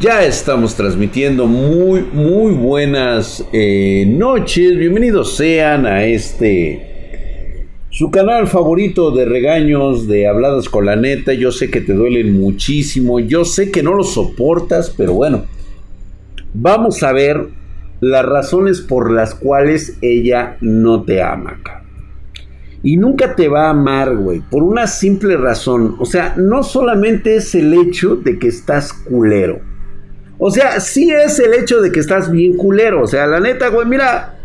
Ya estamos transmitiendo muy, muy buenas eh, noches. Bienvenidos sean a este, su canal favorito de regaños, de habladas con la neta. Yo sé que te duelen muchísimo. Yo sé que no lo soportas, pero bueno. Vamos a ver las razones por las cuales ella no te ama, Y nunca te va a amar, güey, por una simple razón. O sea, no solamente es el hecho de que estás culero. O sea, sí es el hecho de que estás bien culero. O sea, la neta, güey, mira,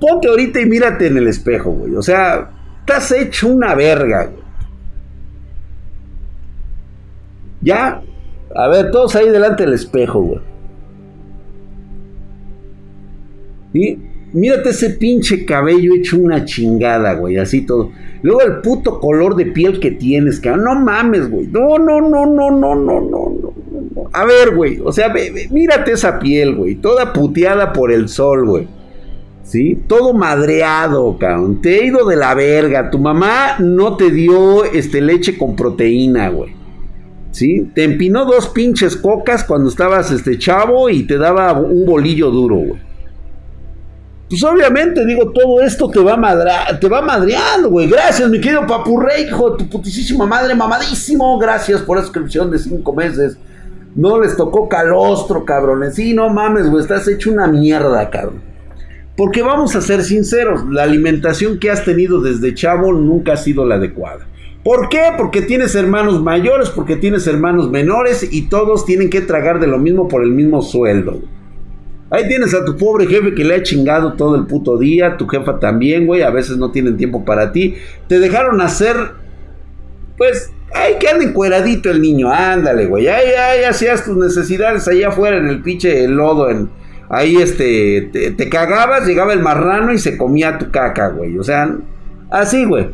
ponte ahorita y mírate en el espejo, güey. O sea, estás hecho una verga, güey. Ya, a ver, todos ahí delante del espejo, güey. Y mírate ese pinche cabello hecho una chingada, güey, así todo. Luego el puto color de piel que tienes, que no mames, güey. No, no, no, no, no, no, no. A ver, güey, o sea, mírate esa piel, güey, toda puteada por el sol, güey. ¿Sí? Todo madreado, cabrón. Te he ido de la verga. Tu mamá no te dio este leche con proteína, güey. ¿Sí? Te empinó dos pinches cocas cuando estabas este chavo y te daba un bolillo duro, güey. Pues obviamente, digo, todo esto te va, madra te va madreando, güey. Gracias, mi querido papurrey, hijo tu putísima madre, mamadísimo. Gracias por la suscripción de cinco meses. No les tocó calostro, cabrones. Sí, no mames, güey, estás hecho una mierda, cabrón. Porque vamos a ser sinceros, la alimentación que has tenido desde chavo nunca ha sido la adecuada. ¿Por qué? Porque tienes hermanos mayores, porque tienes hermanos menores y todos tienen que tragar de lo mismo por el mismo sueldo. Ahí tienes a tu pobre jefe que le ha chingado todo el puto día, tu jefa también, güey, a veces no tienen tiempo para ti. Te dejaron hacer, pues, Ay, que anda encueradito el niño, ándale, güey. Ay, ay, hacías tus necesidades allá afuera en el pinche lodo. En, ahí, este, te, cagabas, llegaba el marrano y se comía tu caca, güey. O sea, así, güey.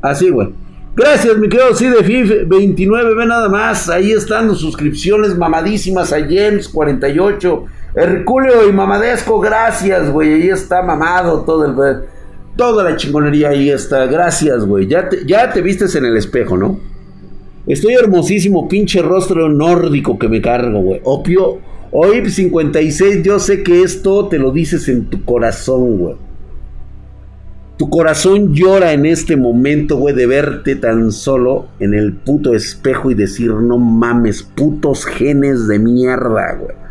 Así, güey. Gracias, mi querido de 29 ve nada más. Ahí están las suscripciones mamadísimas a James48. Herculeo y Mamadesco, gracias, güey. Ahí está mamado todo el. Toda la chingonería ahí está. Gracias, güey. Ya ya te vistes en el espejo, ¿no? Estoy hermosísimo, pinche rostro nórdico que me cargo, güey. Opio, hoy 56, yo sé que esto te lo dices en tu corazón, güey. Tu corazón llora en este momento, güey, de verte tan solo en el puto espejo y decir, no mames, putos genes de mierda, güey.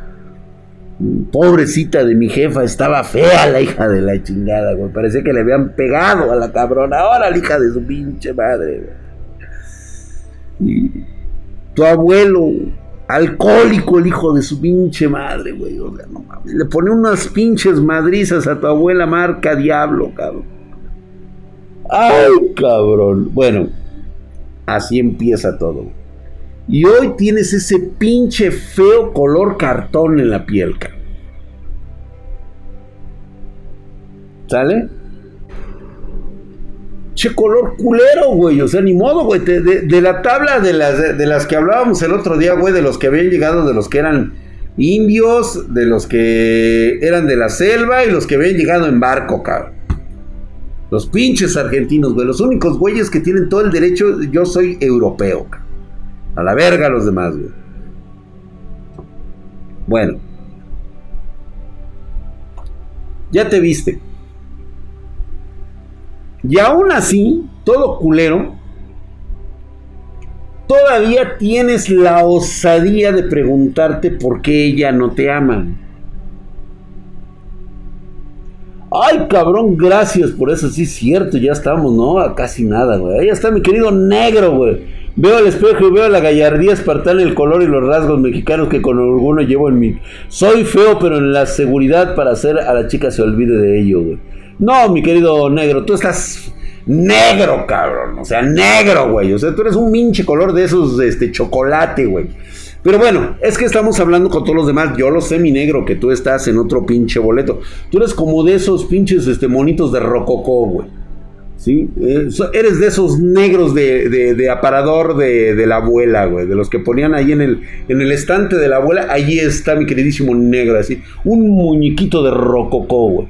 Pobrecita de mi jefa, estaba fea la hija de la chingada, güey. Parecía que le habían pegado a la cabrona. Ahora la hija de su pinche madre, güey tu abuelo, alcohólico, el hijo de su pinche madre, güey. Le pone unas pinches madrizas a tu abuela marca diablo, cabrón. Ay, cabrón. Bueno, así empieza todo. Y hoy tienes ese pinche feo color cartón en la piel, cabrón. ¿Sale? che color culero, güey. O sea, ni modo, güey. De, la tabla de las, de, las que hablábamos el otro día, güey, de los que habían llegado, de los que eran indios, de los que eran de la selva y los que habían llegado en barco, cabrón. Los pinches argentinos, güey. Los únicos güeyes que tienen todo el derecho, yo soy europeo, cabrón. A la verga los demás, güey. Bueno. Ya te viste. Y aún así, todo culero, todavía tienes la osadía de preguntarte por qué ella no te ama. Ay, cabrón, gracias por eso, sí es cierto, ya estamos, ¿no? A casi nada, güey. Ahí está mi querido negro, güey. Veo el espejo y veo la gallardía espartana, el color y los rasgos mexicanos que con orgullo llevo en mí. Soy feo, pero en la seguridad para hacer a la chica se olvide de ello, güey. No, mi querido negro, tú estás negro, cabrón. O sea, negro, güey. O sea, tú eres un minche color de esos, este, chocolate, güey. Pero bueno, es que estamos hablando con todos los demás. Yo lo sé, mi negro, que tú estás en otro pinche boleto. Tú eres como de esos pinches este, monitos de rococó, güey. ¿Sí? Eh, eres de esos negros de, de, aparador de, la abuela, güey. De los que ponían ahí en el, en el estante de la abuela. Allí está mi queridísimo negro, así. Un muñequito de rococó, güey.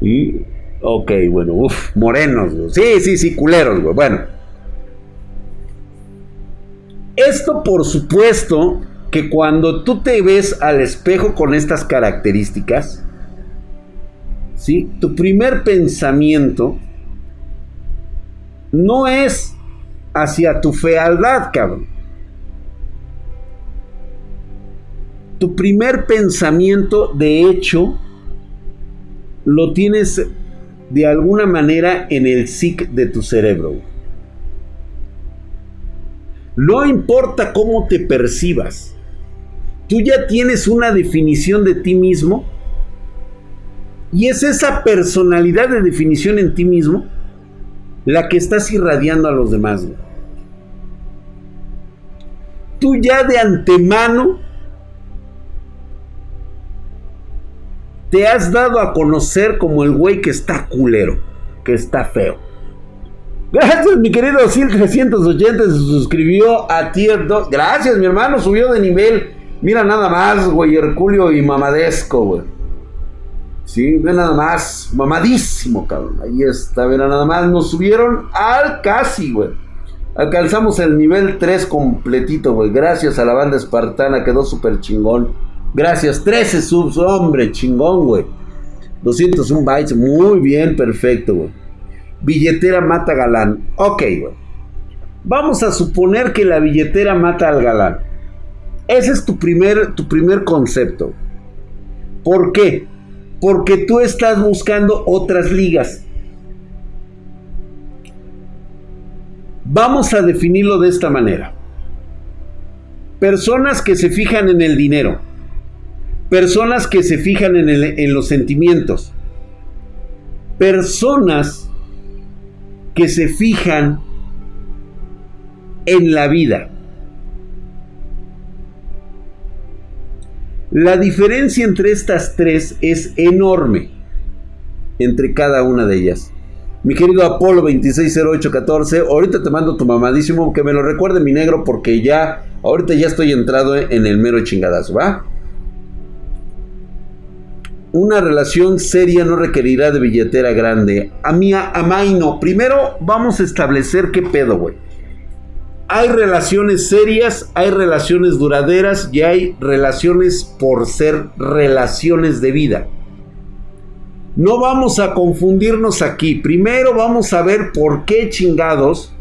¿Y? Ok, bueno, uff, morenos, Sí, sí, sí, culeros, güey. Bueno. Esto, por supuesto, que cuando tú te ves al espejo con estas características, ¿sí? Tu primer pensamiento no es hacia tu fealdad, cabrón. Tu primer pensamiento, de hecho, lo tienes de alguna manera en el SIC de tu cerebro. No importa cómo te percibas, tú ya tienes una definición de ti mismo y es esa personalidad de definición en ti mismo la que estás irradiando a los demás. Tú ya de antemano te has dado a conocer como el güey que está culero, que está feo. Gracias, mi querido Sil 380 se suscribió a Tier 2. Gracias, mi hermano, subió de nivel. Mira nada más, güey, Herculio y Mamadesco, güey. Sí, ve nada más, mamadísimo, cabrón. Ahí está, ve nada más. Nos subieron al casi, güey. Alcanzamos el nivel 3 completito, güey. Gracias a la banda espartana, quedó súper chingón. Gracias, 13 subs, hombre, chingón, güey. 201 bytes, muy bien, perfecto, güey. Billetera mata galán. Ok, güey. Vamos a suponer que la billetera mata al galán. Ese es tu primer, tu primer concepto. ¿Por qué? Porque tú estás buscando otras ligas. Vamos a definirlo de esta manera. Personas que se fijan en el dinero Personas que se fijan en, los sentimientos. Personas que se fijan en la vida. La diferencia entre estas tres es enorme entre cada una de ellas. Mi querido Apolo 260814, ahorita te mando tu mamadísimo que me lo recuerde mi negro porque ya, ahorita ya estoy entrado en el mero chingadazo, ¿va? una relación seria no requerirá de billetera grande. A mí, a no. Primero vamos a establecer qué pedo, güey. Hay relaciones serias, hay relaciones duraderas y hay relaciones por ser relaciones de vida. No vamos a confundirnos aquí. Primero vamos a ver por qué chingados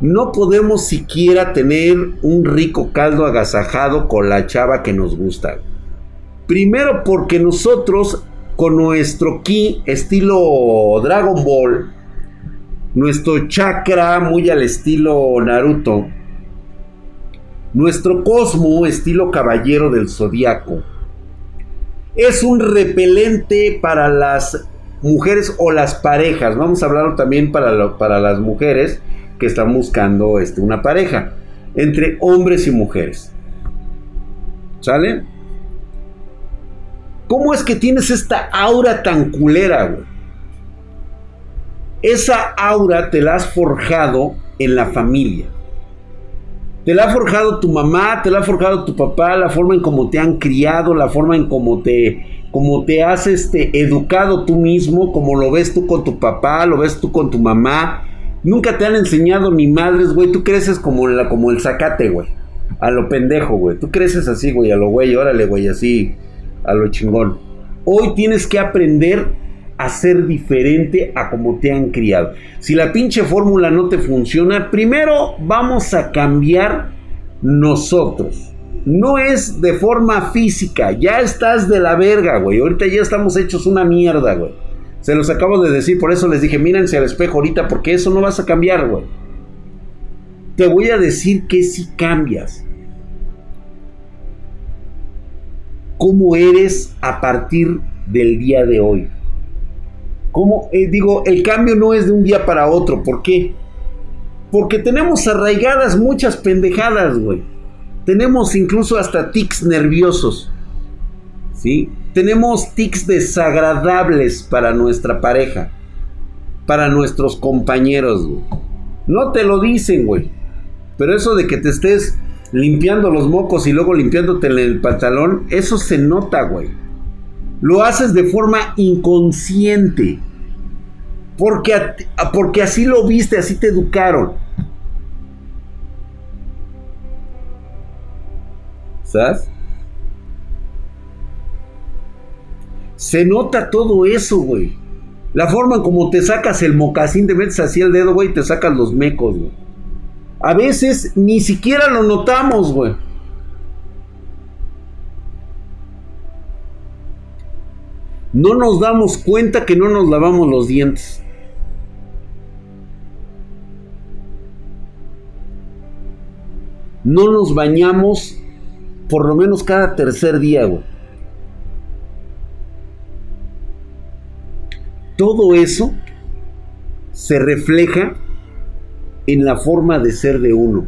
no podemos siquiera tener un rico caldo agasajado con la chava que nos gusta. Primero porque nosotros con nuestro ki estilo Dragon Ball, nuestro chakra muy al estilo Naruto, nuestro cosmo estilo caballero del zodiaco, es un repelente para las mujeres o las parejas. Vamos a hablarlo también para, para las mujeres que están buscando este, una pareja entre hombres y mujeres. ¿Sale? ¿Cómo es que tienes esta aura tan culera, güey? Esa aura te la has forjado en la familia. Te la ha forjado tu mamá, te la ha forjado tu papá, la forma en cómo te han criado, la forma en cómo te, cómo te has este, educado tú mismo, como lo ves tú con tu papá, lo ves tú con tu mamá. Nunca te han enseñado ni madres, güey. Tú creces como, la, como el zacate, güey. A lo pendejo, güey. Tú creces así, güey, a lo güey, órale, güey, así a lo chingón. Hoy tienes que aprender a ser diferente a como te han criado. Si la pinche fórmula no te funciona, primero vamos a cambiar nosotros. No es de forma física, ya estás de la verga, güey. Ahorita ya estamos hechos una mierda, güey. Se los acabo de decir, por eso les dije, mírense al espejo ahorita, porque eso no vas a cambiar, güey. Te voy a decir que si cambias. cómo eres a partir del día de hoy. Como eh, digo, el cambio no es de un día para otro. ¿Por qué? Porque tenemos arraigadas muchas pendejadas, güey. Tenemos incluso hasta tics nerviosos. ¿Sí? Tenemos tics desagradables para nuestra pareja. Para nuestros compañeros, güey. No te lo dicen, güey. Pero eso de que te estés limpiando los mocos y luego limpiándote el pantalón, eso se nota, güey. Lo haces de forma inconsciente. Porque, porque así lo viste, así te educaron. ¿Sabes? Se nota todo eso, güey. La forma en como te sacas el mocasín, te metes así el dedo, güey, y te sacas los mecos, güey. A veces ni siquiera lo notamos, güey. No nos damos cuenta que no nos lavamos los dientes. No nos bañamos por lo menos cada tercer día. Todo eso se refleja en la forma de ser de uno.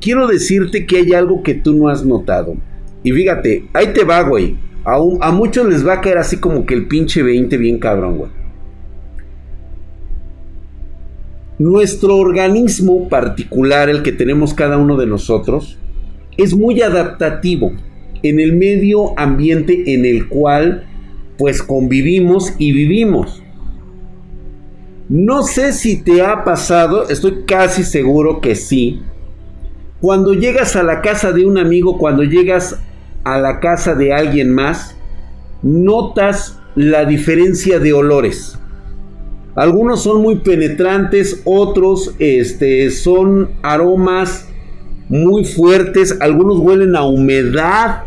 Quiero decirte que hay algo que tú no has notado. Y fíjate, ahí te va, güey. A, muchos les va a caer así como que el pinche 20 bien cabrón, güey. Nuestro organismo particular, el que tenemos cada uno de nosotros, es muy adaptativo en el medio ambiente en el cual pues convivimos y vivimos. No sé si te ha pasado, estoy casi seguro que sí. Cuando llegas a la casa de un amigo, cuando llegas a la casa de alguien más, notas la diferencia de olores. Algunos son muy penetrantes, otros este, son aromas muy fuertes, algunos huelen a humedad,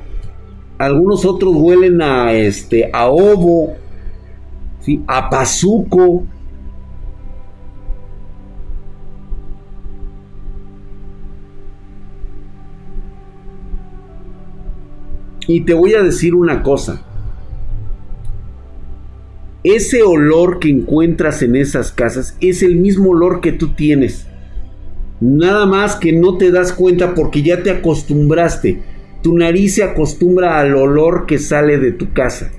algunos otros huelen a este a ovo, ¿sí? a pazuco. Y te voy a decir una cosa. Ese olor que encuentras en esas casas es el mismo olor que tú tienes. Nada más que no te das cuenta porque ya te acostumbraste. Tu nariz se acostumbra al olor que sale de tu casa.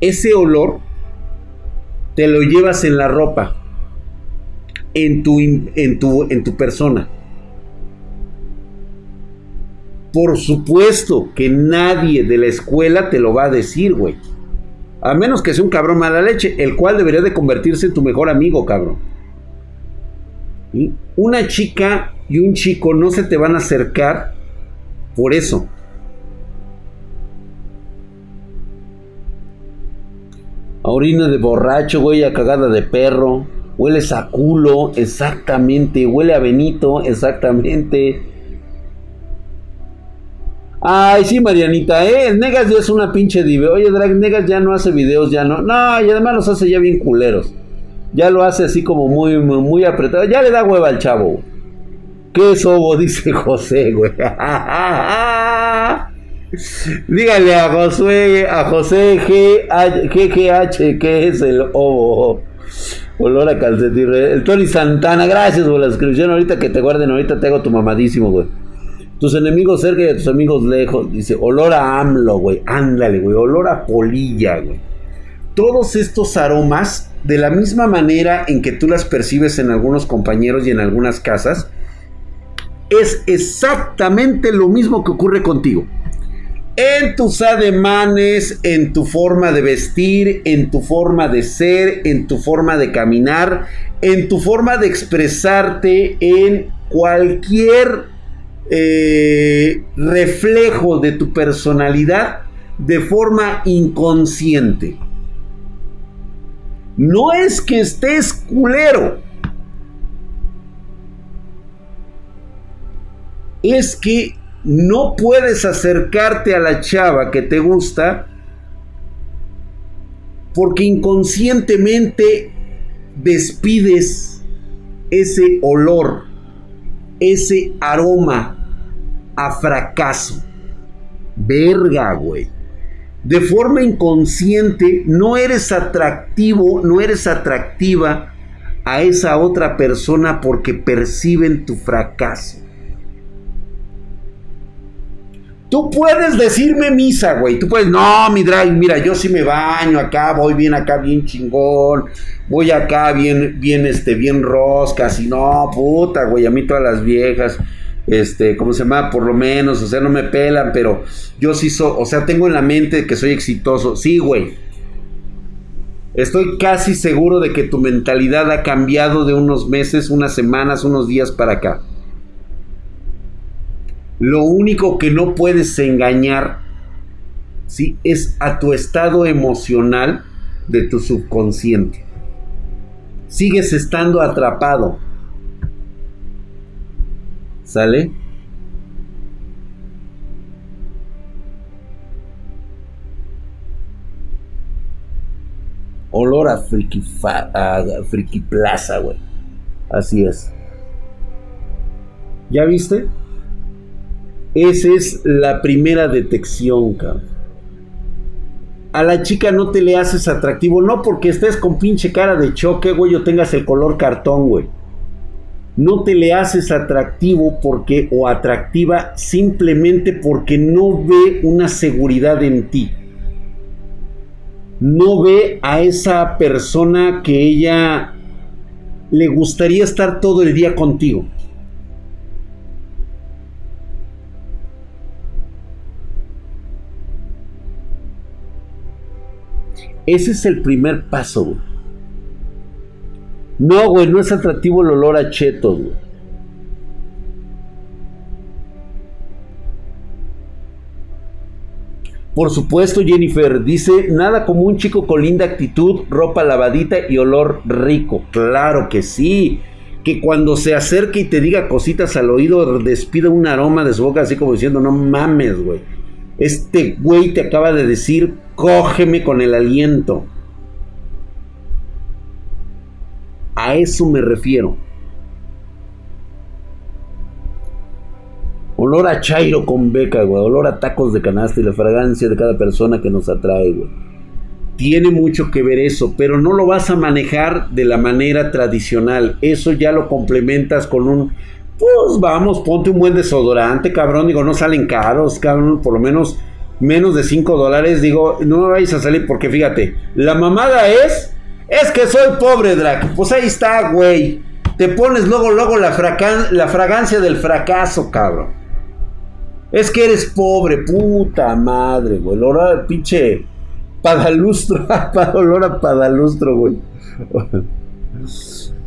Ese olor te lo llevas en la ropa, en tu, en tu, en tu persona. Por supuesto que nadie de la escuela te lo va a decir, güey. A menos que sea un cabrón mala leche, el cual debería de convertirse en tu mejor amigo, cabrón. Una chica y un chico no se te van a acercar por eso. A orina de borracho, huele a cagada de perro, huele a culo, exactamente, huele a Benito, exactamente. Ay, sí, Marianita, eh, Negas ya es una pinche dive. Oye, Drag, Negas ya no hace videos, ya no. No, y además los hace ya bien culeros. Ya lo hace así como muy, muy, apretado. Ya le da hueva al chavo. ¿Qué es ovo? Dice José, güey. Dígale a José, a José G, GGH, ¿qué es el ovo? Olor a calcetín. El Tony Santana, gracias por la suscripción. Ahorita que te guarden, ahorita te hago tu mamadísimo, güey. Tus enemigos cerca y tus amigos lejos. Dice, olor a AMLO, güey. Ándale, güey. Olor a polilla, güey. Todos estos aromas de la misma manera en que tú las percibes en algunos compañeros y en algunas casas, es exactamente lo mismo que ocurre contigo. En tus ademanes, en tu forma de vestir, en tu forma de ser, en tu forma de caminar, en tu forma de expresarte, en cualquier eh, reflejo de tu personalidad de forma inconsciente. No es que estés culero. Es que no puedes acercarte a la chava que te gusta porque inconscientemente despides ese olor, ese aroma a fracaso. Verga, güey de forma inconsciente no eres atractivo, no eres atractiva a esa otra persona porque perciben tu fracaso. Tú puedes decirme misa, güey. Tú puedes, no, mi drag, mira, yo sí me baño acá, voy bien acá, bien chingón. Voy acá bien, bien, este, bien roscas. Y no, puta, güey, a mí todas las viejas este, ¿cómo se llama? Por lo menos, o sea, no me pelan, pero yo sí soy, o sea, tengo en la mente que soy exitoso. Sí, güey. Estoy casi seguro de que tu mentalidad ha cambiado de unos meses, unas semanas, unos días para acá. Lo único que no puedes engañar ¿sí? es a tu estado emocional de tu subconsciente. Sigues estando atrapado. ¿Sale? Olor a friki, a friki plaza, güey. Así es. ¿Ya viste? Esa es la primera detección, cabrón. A la chica no te le haces atractivo, no porque estés con pinche cara de choque, güey, o tengas el color cartón, güey. No te le haces atractivo porque o atractiva simplemente porque no ve una seguridad en ti. No ve a esa persona que ella le gustaría estar todo el día contigo. Ese es el primer paso, güey. No, güey, no es atractivo el olor a chetos, güey. Por supuesto, Jennifer dice, nada como un chico con linda actitud, ropa lavadita y olor rico. Claro que sí. Que cuando se acerque y te diga cositas al oído, despida un aroma de su boca así como diciendo, no mames, güey. Este güey te acaba de decir, cógeme con el aliento. A eso me refiero. Olor a chairo con beca, güey. Olor a tacos de canasta y la fragancia de cada persona que nos atrae, güey. Tiene mucho que ver eso, pero no lo vas a manejar de la manera tradicional. Eso ya lo complementas con un pues vamos, ponte un buen desodorante, cabrón. Digo, no salen caros, cabrón. Por lo menos menos de 5 dólares. Digo, no me vais a salir porque fíjate, la mamada es, es que soy pobre, Drac. Pues ahí está, güey. Te pones luego, luego la, la fragancia del fracaso, cabrón. Es que eres pobre, puta madre, güey. El olor pinche padalustro, olor padalustro, güey.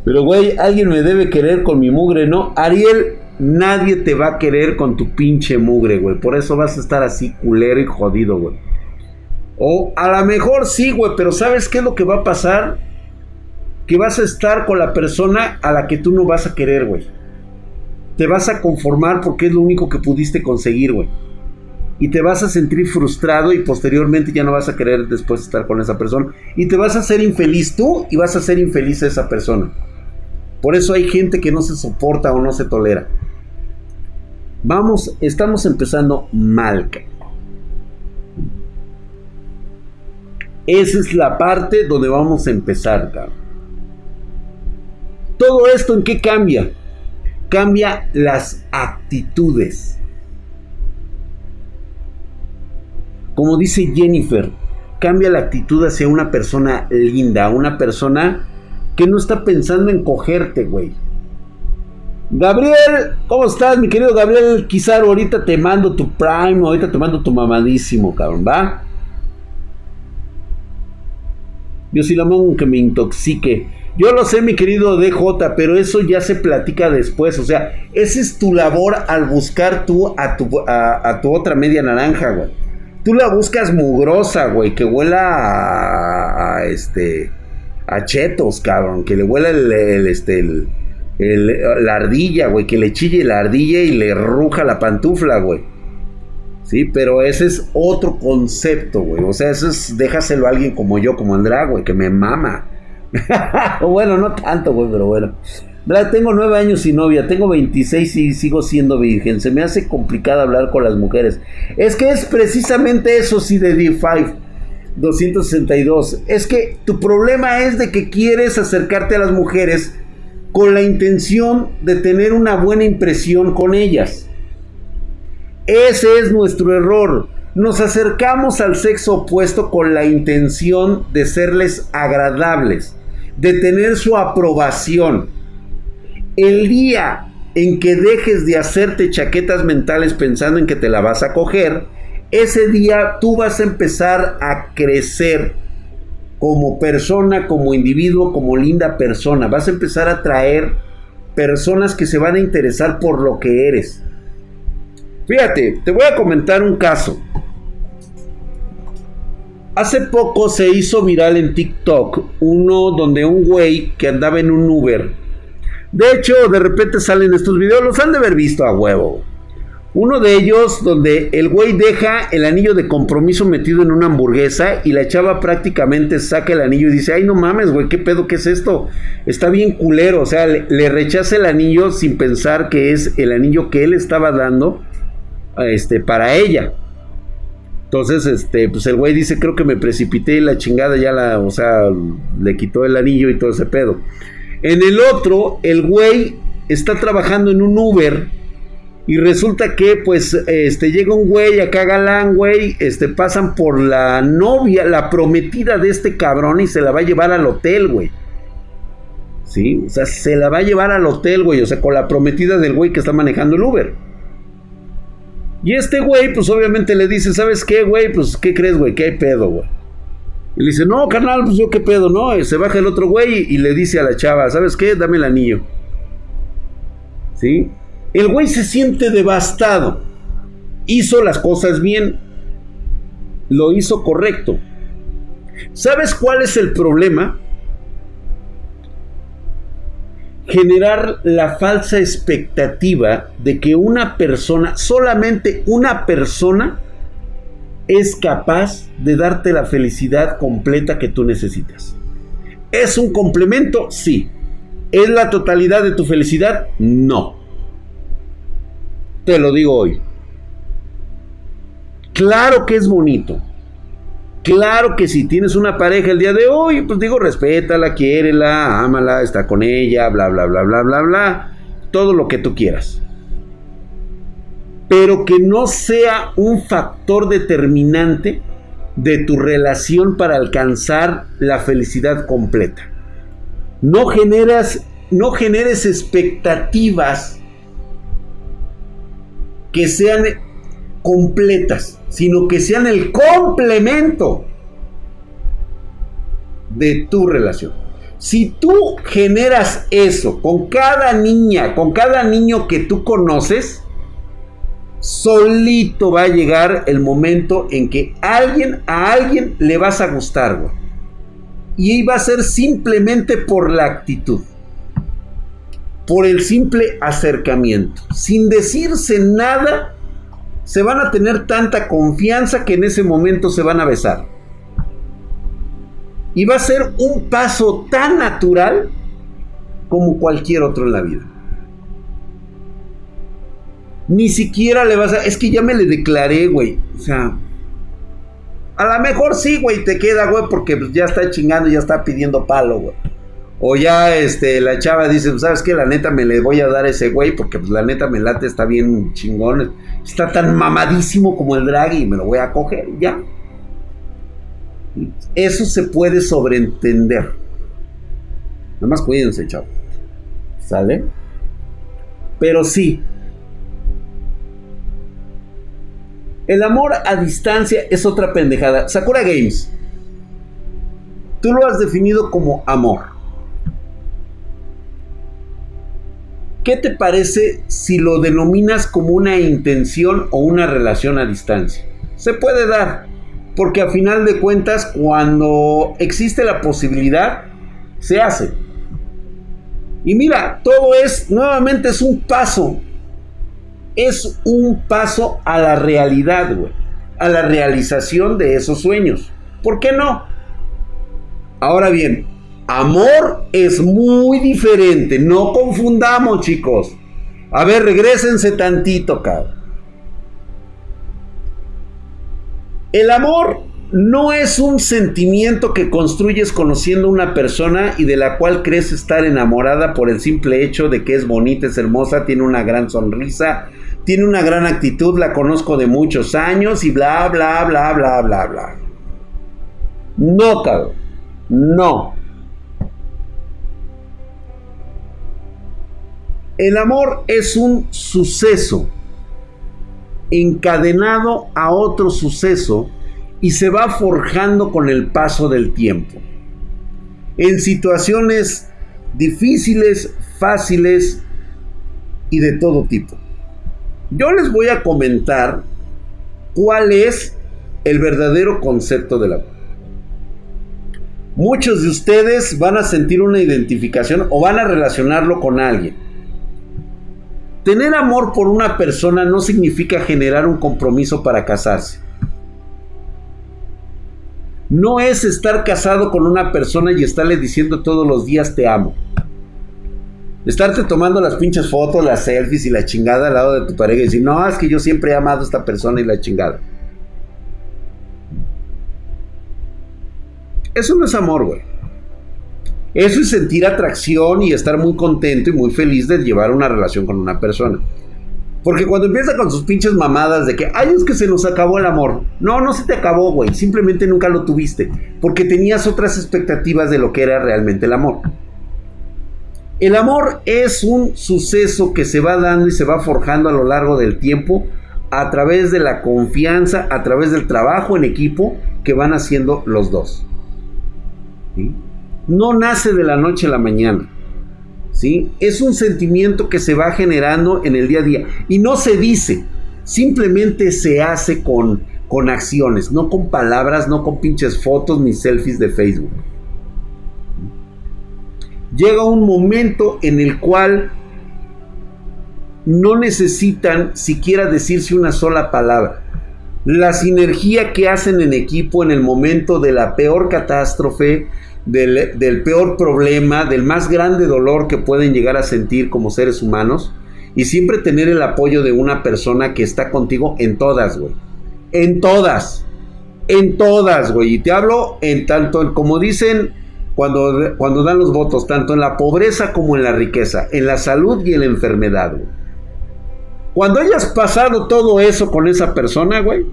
Pero, güey, alguien me debe querer con mi mugre, ¿no? Ariel, nadie te va a querer con tu pinche mugre, güey. Por eso vas a estar así culero y jodido, güey. O a lo mejor sí, güey, pero ¿sabes qué es lo que va a pasar? Que vas a estar con la persona a la que tú no vas a querer, güey. Te vas a conformar porque es lo único que pudiste conseguir, güey. Y te vas a sentir frustrado y posteriormente ya no vas a querer después estar con esa persona. Y te vas a hacer infeliz tú y vas a ser infeliz a esa persona. Por eso hay gente que no se soporta o no se tolera. Vamos, estamos empezando mal. Esa es la parte donde vamos a empezar, Todo esto en qué cambia? Cambia las actitudes. Como dice Jennifer, cambia la actitud hacia una persona linda, una persona que no está pensando en cogerte, güey. Gabriel, ¿cómo estás, mi querido Gabriel? Quizá ahorita te mando tu prime, ahorita te mando tu mamadísimo, cabrón, ¿va? Yo sí la mando que me intoxique. Yo lo sé, mi querido DJ, pero eso ya se platica después. O sea, esa es tu labor al buscar tú a tu, a, tu otra media naranja, güey. Tú la buscas mugrosa, güey, que huela a este a chetos, cabrón, que le huela el, este, la ardilla, güey, que le chille la ardilla y le ruja la pantufla, güey. Sí, pero ese es otro concepto, güey. O sea, eso es, déjaselo a alguien como yo, como Andrá, güey, que me mama. bueno, no tanto, güey, pero bueno. Tengo nueve años sin novia, tengo 26 y sigo siendo virgen. Se me hace complicado hablar con las mujeres. Es que es precisamente eso, sí, de D5 262. Es que tu problema es de que quieres acercarte a las mujeres con la intención de tener una buena impresión con ellas. Ese es nuestro error. Nos acercamos al sexo opuesto con la intención de serles agradables, de tener su aprobación. El día en que dejes de hacerte chaquetas mentales pensando en que te la vas a coger, ese día tú vas a empezar a crecer como persona, como individuo, como linda persona. Vas a empezar a traer personas que se van a interesar por lo que eres. Fíjate, te voy a comentar un caso. Hace poco se hizo viral en TikTok uno donde un güey que andaba en un Uber. De hecho, de repente salen estos videos, los han de haber visto a huevo. Uno de ellos donde el güey deja el anillo de compromiso metido en una hamburguesa y la chava prácticamente saca el anillo y dice, ay no mames, güey, ¿qué pedo? ¿Qué es esto? Está bien culero, o sea, le, rechaza el anillo sin pensar que es el anillo que él estaba dando este, para ella. Entonces, este, pues el güey dice, creo que me precipité y la chingada ya la, o sea, le quitó el anillo y todo ese pedo. En el otro, el güey está trabajando en un Uber y resulta que, pues, este, llega un güey acá galán, güey, este, pasan por la novia, la prometida de este cabrón y se la va a llevar al hotel, güey. Sí, o sea, se la va a llevar al hotel, güey, o sea, con la prometida del güey que está manejando el Uber. Y este güey, pues obviamente le dice, ¿sabes qué, güey? Pues, ¿qué crees, güey? ¿Qué hay pedo, güey? Y le dice, no, carnal, pues yo qué pedo, no. se baja el otro güey y le dice a la chava, ¿sabes qué? Dame el anillo. ¿Sí? El güey se siente devastado. Hizo las cosas bien. Lo hizo correcto. ¿Sabes cuál es el problema? Generar la falsa expectativa de que una persona, solamente una persona, es capaz de darte la felicidad completa que tú necesitas. ¿Es un complemento? Sí. ¿Es la totalidad de tu felicidad? No. Te lo digo hoy. Claro que es bonito. Claro que si tienes una pareja el día de hoy, pues digo, respétala, quiérela, ámala, está con ella, bla, bla, bla, bla, bla, bla. Todo lo que tú quieras. Pero que no sea un factor determinante de tu relación para alcanzar la felicidad completa. No generas, no generes expectativas que sean completas, sino que sean el complemento de tu relación. Si tú generas eso con cada niña, con cada niño que tú conoces, solito va a llegar el momento en que alguien a alguien le vas a gustar, Y va a ser simplemente por la actitud por el simple acercamiento. Sin decirse nada, se van a tener tanta confianza que en ese momento se van a besar. Y va a ser un paso tan natural como cualquier otro en la vida. Ni siquiera le vas a... Es que ya me le declaré, güey. O sea... A lo mejor sí, güey, te queda, güey, porque ya está chingando, ya está pidiendo palo, güey. O ya este, la chava dice, pues, ¿sabes qué? La neta me le voy a dar a ese güey porque pues la neta me late, está bien chingón. Está tan mamadísimo como el drag y me lo voy a coger, ya. Eso se puede sobreentender. Nada más cuídense, chavo. ¿Sale? Pero sí. El amor a distancia es otra pendejada. Sakura Games. Tú lo has definido como amor. ¿Qué te parece si lo denominas como una intención o una relación a distancia? Se puede dar, porque a final de cuentas cuando existe la posibilidad, se hace. Y mira, todo es, nuevamente es un paso, es un paso a la realidad, güey, a la realización de esos sueños. ¿Por qué no? Ahora bien, Amor es muy diferente. No confundamos, chicos. A ver, regresense tantito, cabrón. El amor no es un sentimiento que construyes conociendo a una persona y de la cual crees estar enamorada por el simple hecho de que es bonita, es hermosa, tiene una gran sonrisa, tiene una gran actitud, la conozco de muchos años y bla, bla, bla, bla, bla, bla. No, cabrón. No. El amor es un suceso encadenado a otro suceso y se va forjando con el paso del tiempo. En situaciones difíciles, fáciles y de todo tipo. Yo les voy a comentar cuál es el verdadero concepto del amor. Muchos de ustedes van a sentir una identificación o van a relacionarlo con alguien. Tener amor por una persona no significa generar un compromiso para casarse. No es estar casado con una persona y estarle diciendo todos los días te amo. Estarte tomando las pinches fotos, las selfies y la chingada al lado de tu pareja y decir, no, es que yo siempre he amado a esta persona y la chingada. Eso no es amor, güey. Eso es sentir atracción y estar muy contento y muy feliz de llevar una relación con una persona. Porque cuando empieza con sus pinches mamadas de que, ay, es que se nos acabó el amor. No, no se te acabó, güey. Simplemente nunca lo tuviste. Porque tenías otras expectativas de lo que era realmente el amor. El amor es un suceso que se va dando y se va forjando a lo largo del tiempo a través de la confianza, a través del trabajo en equipo que van haciendo los dos no nace de la noche a la mañana. ¿sí? Es un sentimiento que se va generando en el día a día. Y no se dice, simplemente se hace con, con acciones, no con palabras, no con pinches fotos ni selfies de Facebook. Llega un momento en el cual no necesitan siquiera decirse una sola palabra. La sinergia que hacen en equipo en el momento de la peor catástrofe, del, peor problema, del más grande dolor que pueden llegar a sentir como seres humanos. Y siempre tener el apoyo de una persona que está contigo en todas, güey. En todas. En todas, güey. Y te hablo en tanto, como dicen cuando, cuando dan los votos, tanto en la pobreza como en la riqueza, en la salud y en la enfermedad, güey. Cuando hayas pasado todo eso con esa persona, güey,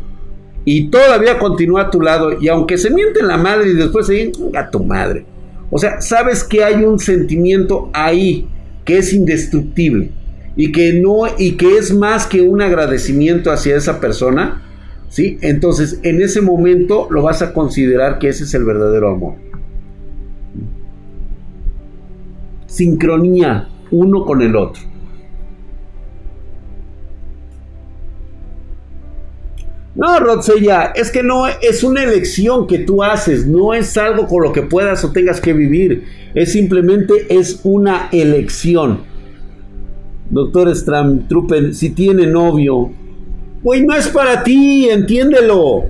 y todavía continúa a tu lado y aunque se miente la madre y después se a tu madre. O sea, sabes que hay un sentimiento ahí que es indestructible y que no y que es más que un agradecimiento hacia esa persona, ¿sí? Entonces, en ese momento lo vas a considerar que ese es el verdadero amor. Sincronía uno con el otro. No, Rodsella, es que no es una elección que tú haces, no es algo con lo que puedas o tengas que vivir, es simplemente es una elección. Doctor Stram si tiene novio, güey, no es para ti, entiéndelo.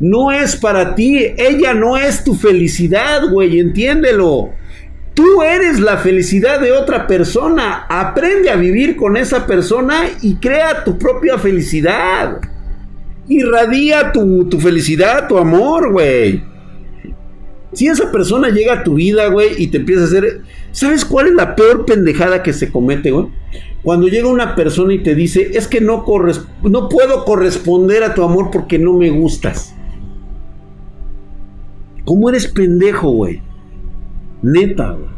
No es para ti, ella no es tu felicidad, güey, entiéndelo. Tú eres la felicidad de otra persona. Aprende a vivir con esa persona y crea tu propia felicidad irradia tu, tu felicidad, tu amor, güey. Si esa persona llega a tu vida, güey, y te empieza a hacer... ¿Sabes cuál es la peor pendejada que se comete, güey? Cuando llega una persona y te dice, es que no, no puedo corresponder a tu amor porque no me gustas. ¿Cómo eres pendejo, güey? Neta, güey.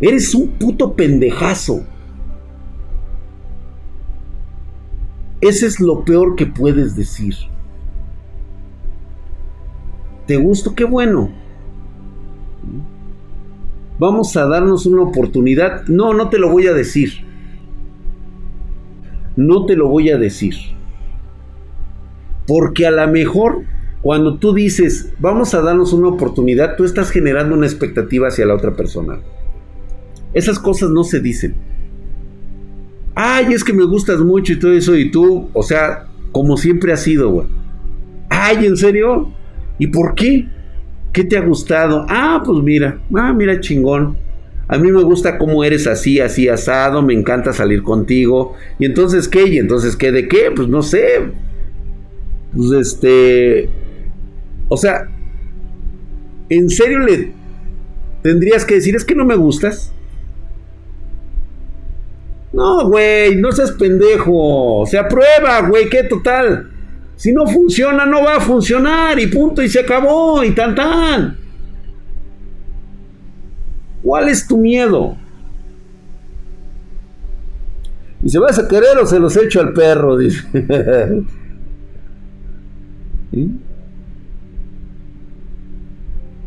Eres un puto pendejazo. Ese es lo peor que puedes decir. ¿Te gusto? Qué bueno. Vamos a darnos una oportunidad. No, no te lo voy a decir. No te lo voy a decir. Porque a lo mejor cuando tú dices, vamos a darnos una oportunidad, tú estás generando una expectativa hacia la otra persona. Esas cosas no se dicen ay, es que me gustas mucho y todo eso, y tú, o sea, como siempre ha sido, güey. Ay, ¿en serio? ¿Y por qué? ¿Qué te ha gustado? Ah, pues mira, ah, mira chingón. A mí me gusta cómo eres así, así asado, me encanta salir contigo. ¿Y entonces qué? ¿Y entonces qué de qué? Pues no sé. Pues este... O sea, ¿en serio le tendrías que decir, es que no me gustas? No, güey, no seas pendejo. Se aprueba, güey, qué total. Si no funciona, no va a funcionar y punto, y se acabó, y tan tan. ¿Cuál es tu miedo? Y se vas a querer o se los echo al perro, dice.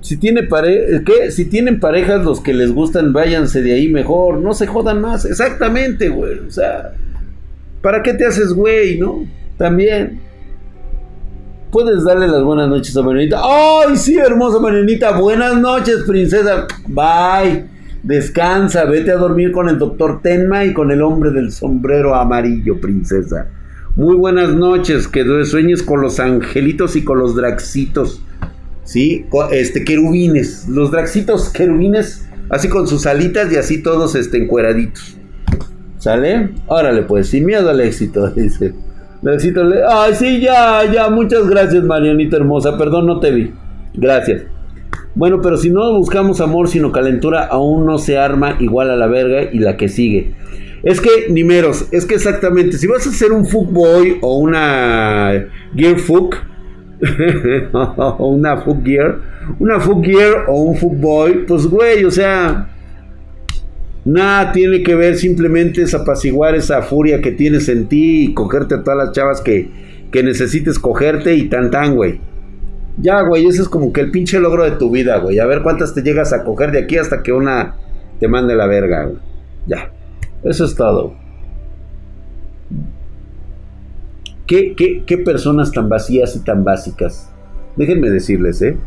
Si, tiene pare ¿qué? si tienen parejas los que les gustan, váyanse de ahí mejor. No se jodan más. Exactamente, güey. O sea, ¿para qué te haces güey, no? También. Puedes darle las buenas noches a Marianita. ¡Ay, sí, hermosa Marianita! Buenas noches, princesa. Bye. Descansa, vete a dormir con el doctor Tenma y con el hombre del sombrero amarillo, princesa. Muy buenas noches, que sueñes con los angelitos y con los draxitos. ¿Sí? Este, querubines, los draxitos querubines, así con sus alitas y así todos este, encueraditos. ¿Sale? Órale, pues, sin miedo al éxito, dice. El éxito le... Ay, sí, ya, ya, muchas gracias, Marianita hermosa, perdón, no te vi. Gracias. Bueno, pero si no buscamos amor sino calentura, aún no se arma igual a la verga y la que sigue. Es que, Nimeros, es que exactamente, si vas a ser un fuckboy o una gear fuck, o una fuck gear, una fuck gear o un fuckboy, pues güey, o sea, nada tiene que ver, simplemente es apaciguar esa furia que tienes en ti y cogerte a todas las chavas que, que necesites cogerte y tan tan, güey. Ya, güey, ese es como que el pinche logro de tu vida, güey. A ver cuántas te llegas a coger de aquí hasta que una te mande la verga, güey. Ya. Eso es todo. ¿Qué, personas tan vacías y tan básicas? Déjenme decirles, ¿eh?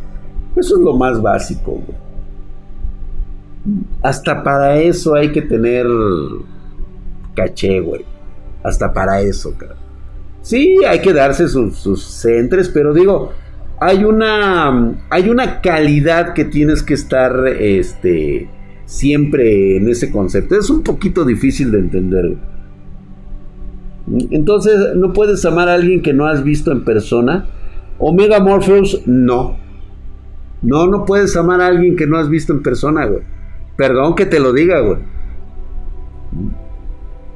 Eso es lo más básico, güey. Hasta para eso hay que tener caché, güey. Hasta para eso, cara. Sí, hay que darse sus, sus centres, pero digo, hay una, hay una calidad que tienes que estar este, siempre en ese concepto. Es un poquito difícil de entender. Entonces, no puedes amar a alguien que no has visto en persona. Omega Morpheus, no. No, no puedes amar a alguien que no has visto en persona, güey. Perdón que te lo diga, güey.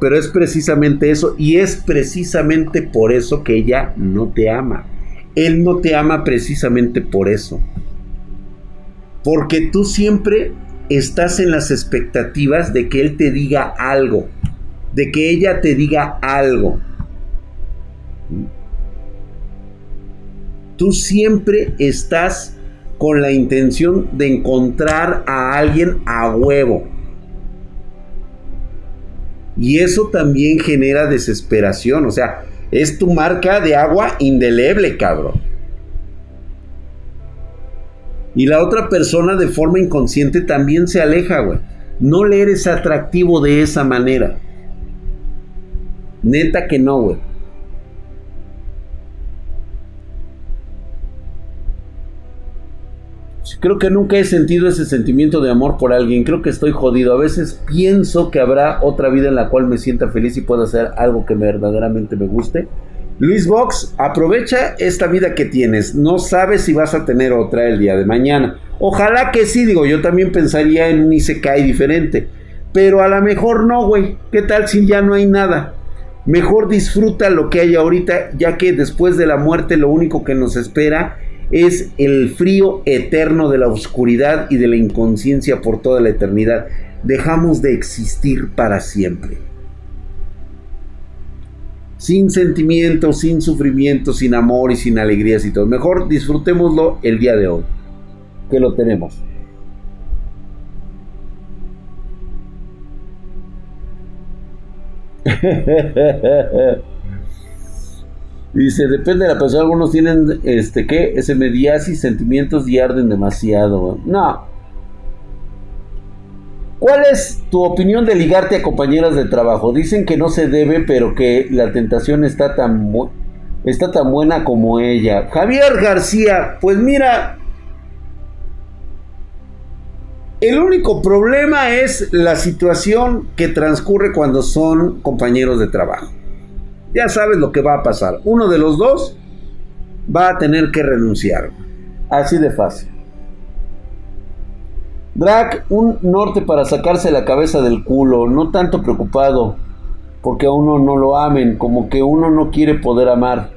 Pero es precisamente eso. Y es precisamente por eso que ella no te ama. Él no te ama precisamente por eso. Porque tú siempre estás en las expectativas de que Él te diga algo. De que ella te diga algo. Tú siempre estás con la intención de encontrar a alguien a huevo. Y eso también genera desesperación. O sea, es tu marca de agua indeleble, cabrón. Y la otra persona de forma inconsciente también se aleja, güey. No le eres atractivo de esa manera. Neta que no, güey. Creo que nunca he sentido ese sentimiento de amor por alguien. Creo que estoy jodido. A veces pienso que habrá otra vida en la cual me sienta feliz y pueda hacer algo que verdaderamente me guste. Luis Vox, aprovecha esta vida que tienes. No sabes si vas a tener otra el día de mañana. Ojalá que sí, digo, yo también pensaría en un Isekai diferente. Pero a lo mejor no, güey. ¿Qué tal si ya no hay nada? Mejor disfruta lo que hay ahorita, ya que después de la muerte lo único que nos espera es el frío eterno de la oscuridad y de la inconsciencia por toda la eternidad. Dejamos de existir para siempre. Sin sentimientos, sin sufrimiento, sin amor y sin alegrías y todo. Mejor disfrutémoslo el día de hoy, que lo tenemos. Dice, depende de la persona, algunos tienen, este, ¿qué? Ese mediasis, sentimientos y arden demasiado. No. ¿Cuál es tu opinión de ligarte a compañeras de trabajo? Dicen que no se debe, pero que la tentación está tan, está tan buena como ella. Javier García, pues mira, el único problema es la situación que transcurre cuando son compañeros de trabajo ya sabes lo que va a pasar. Uno de los dos va a tener que renunciar. Así de fácil. Drac, un norte para sacarse la cabeza del culo, no tanto preocupado porque a uno no lo amen, como que uno no quiere poder amar,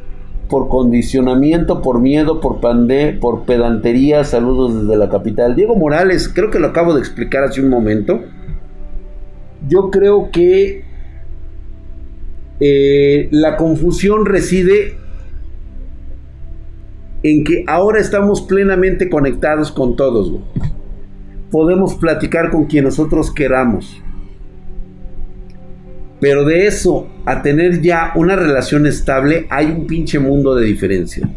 por condicionamiento, por miedo, por pandé, por pedantería, saludos desde la capital. Diego Morales, creo que lo acabo de explicar hace un momento. Yo creo que eh, la confusión reside en que ahora estamos plenamente conectados con todos. Podemos platicar con quien nosotros queramos. Pero de eso a tener ya una relación estable hay un pinche mundo de diferencia.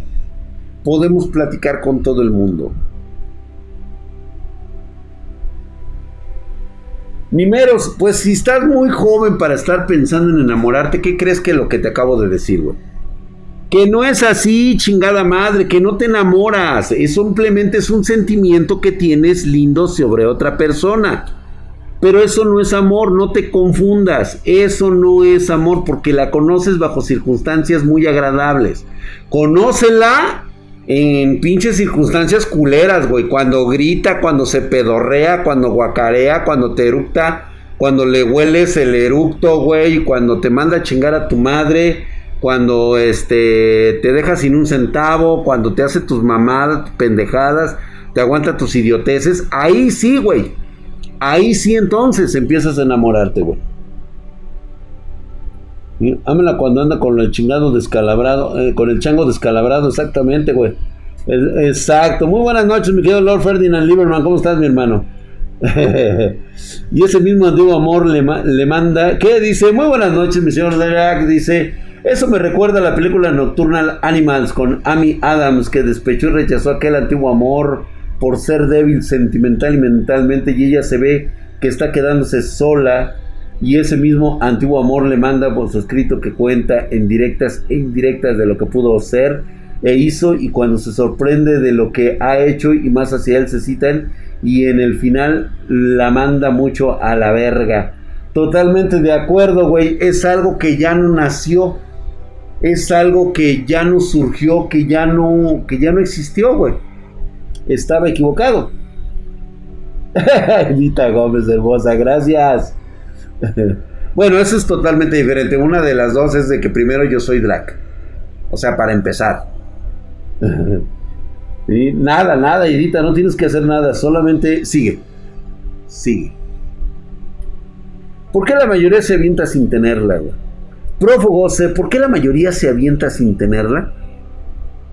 Podemos platicar con todo el mundo. Nimeros, pues si estás muy joven para estar pensando en enamorarte, ¿qué crees que lo que te acabo de decir, güey? Que no es así, chingada madre, que no te enamoras. Es simplemente es un sentimiento que tienes lindo sobre otra persona. Pero eso no es amor, no te confundas. Eso no es amor porque la conoces bajo circunstancias muy agradables. Conócela en pinches circunstancias culeras, güey. Cuando grita, cuando se pedorrea, cuando guacarea, cuando te eructa, cuando le hueles el eructo, güey. Cuando te manda a chingar a tu madre. Cuando este te deja sin un centavo. Cuando te hace tus mamadas, pendejadas. Te aguanta tus idioteces. Ahí sí, güey. Ahí sí entonces empiezas a enamorarte, güey. Ámela cuando anda con el chingado descalabrado, eh, con el chango descalabrado, exactamente, güey. Exacto. Muy buenas noches, mi querido Lord Ferdinand Lieberman. ¿Cómo estás, mi hermano? y ese mismo antiguo amor le, manda. ¿Qué dice? Muy buenas noches, mi señor Derac. Dice: Eso me recuerda a la película Nocturnal Animals con Amy Adams, que despechó y rechazó aquel antiguo amor por ser débil sentimental y mentalmente. Y ella se ve que está quedándose sola y ese mismo antiguo amor le manda por su escrito que cuenta en directas e indirectas de lo que pudo ser e hizo y cuando se sorprende de lo que ha hecho y más hacia él se citan y en el final la manda mucho a la verga. Totalmente de acuerdo, güey. Es algo que ya no nació. Es algo que ya no surgió, que ya no, que ya no existió, güey. Estaba equivocado. Edita Gómez hermosa, gracias. bueno, eso es totalmente diferente. Una de las dos es de que primero yo soy drag. O sea, para empezar. y nada, nada, Edita, no tienes que hacer nada. Solamente sigue. Sigue. ¿Por qué la mayoría se avienta sin tenerla, güey? Prófugos, ¿por qué la mayoría se avienta sin tenerla?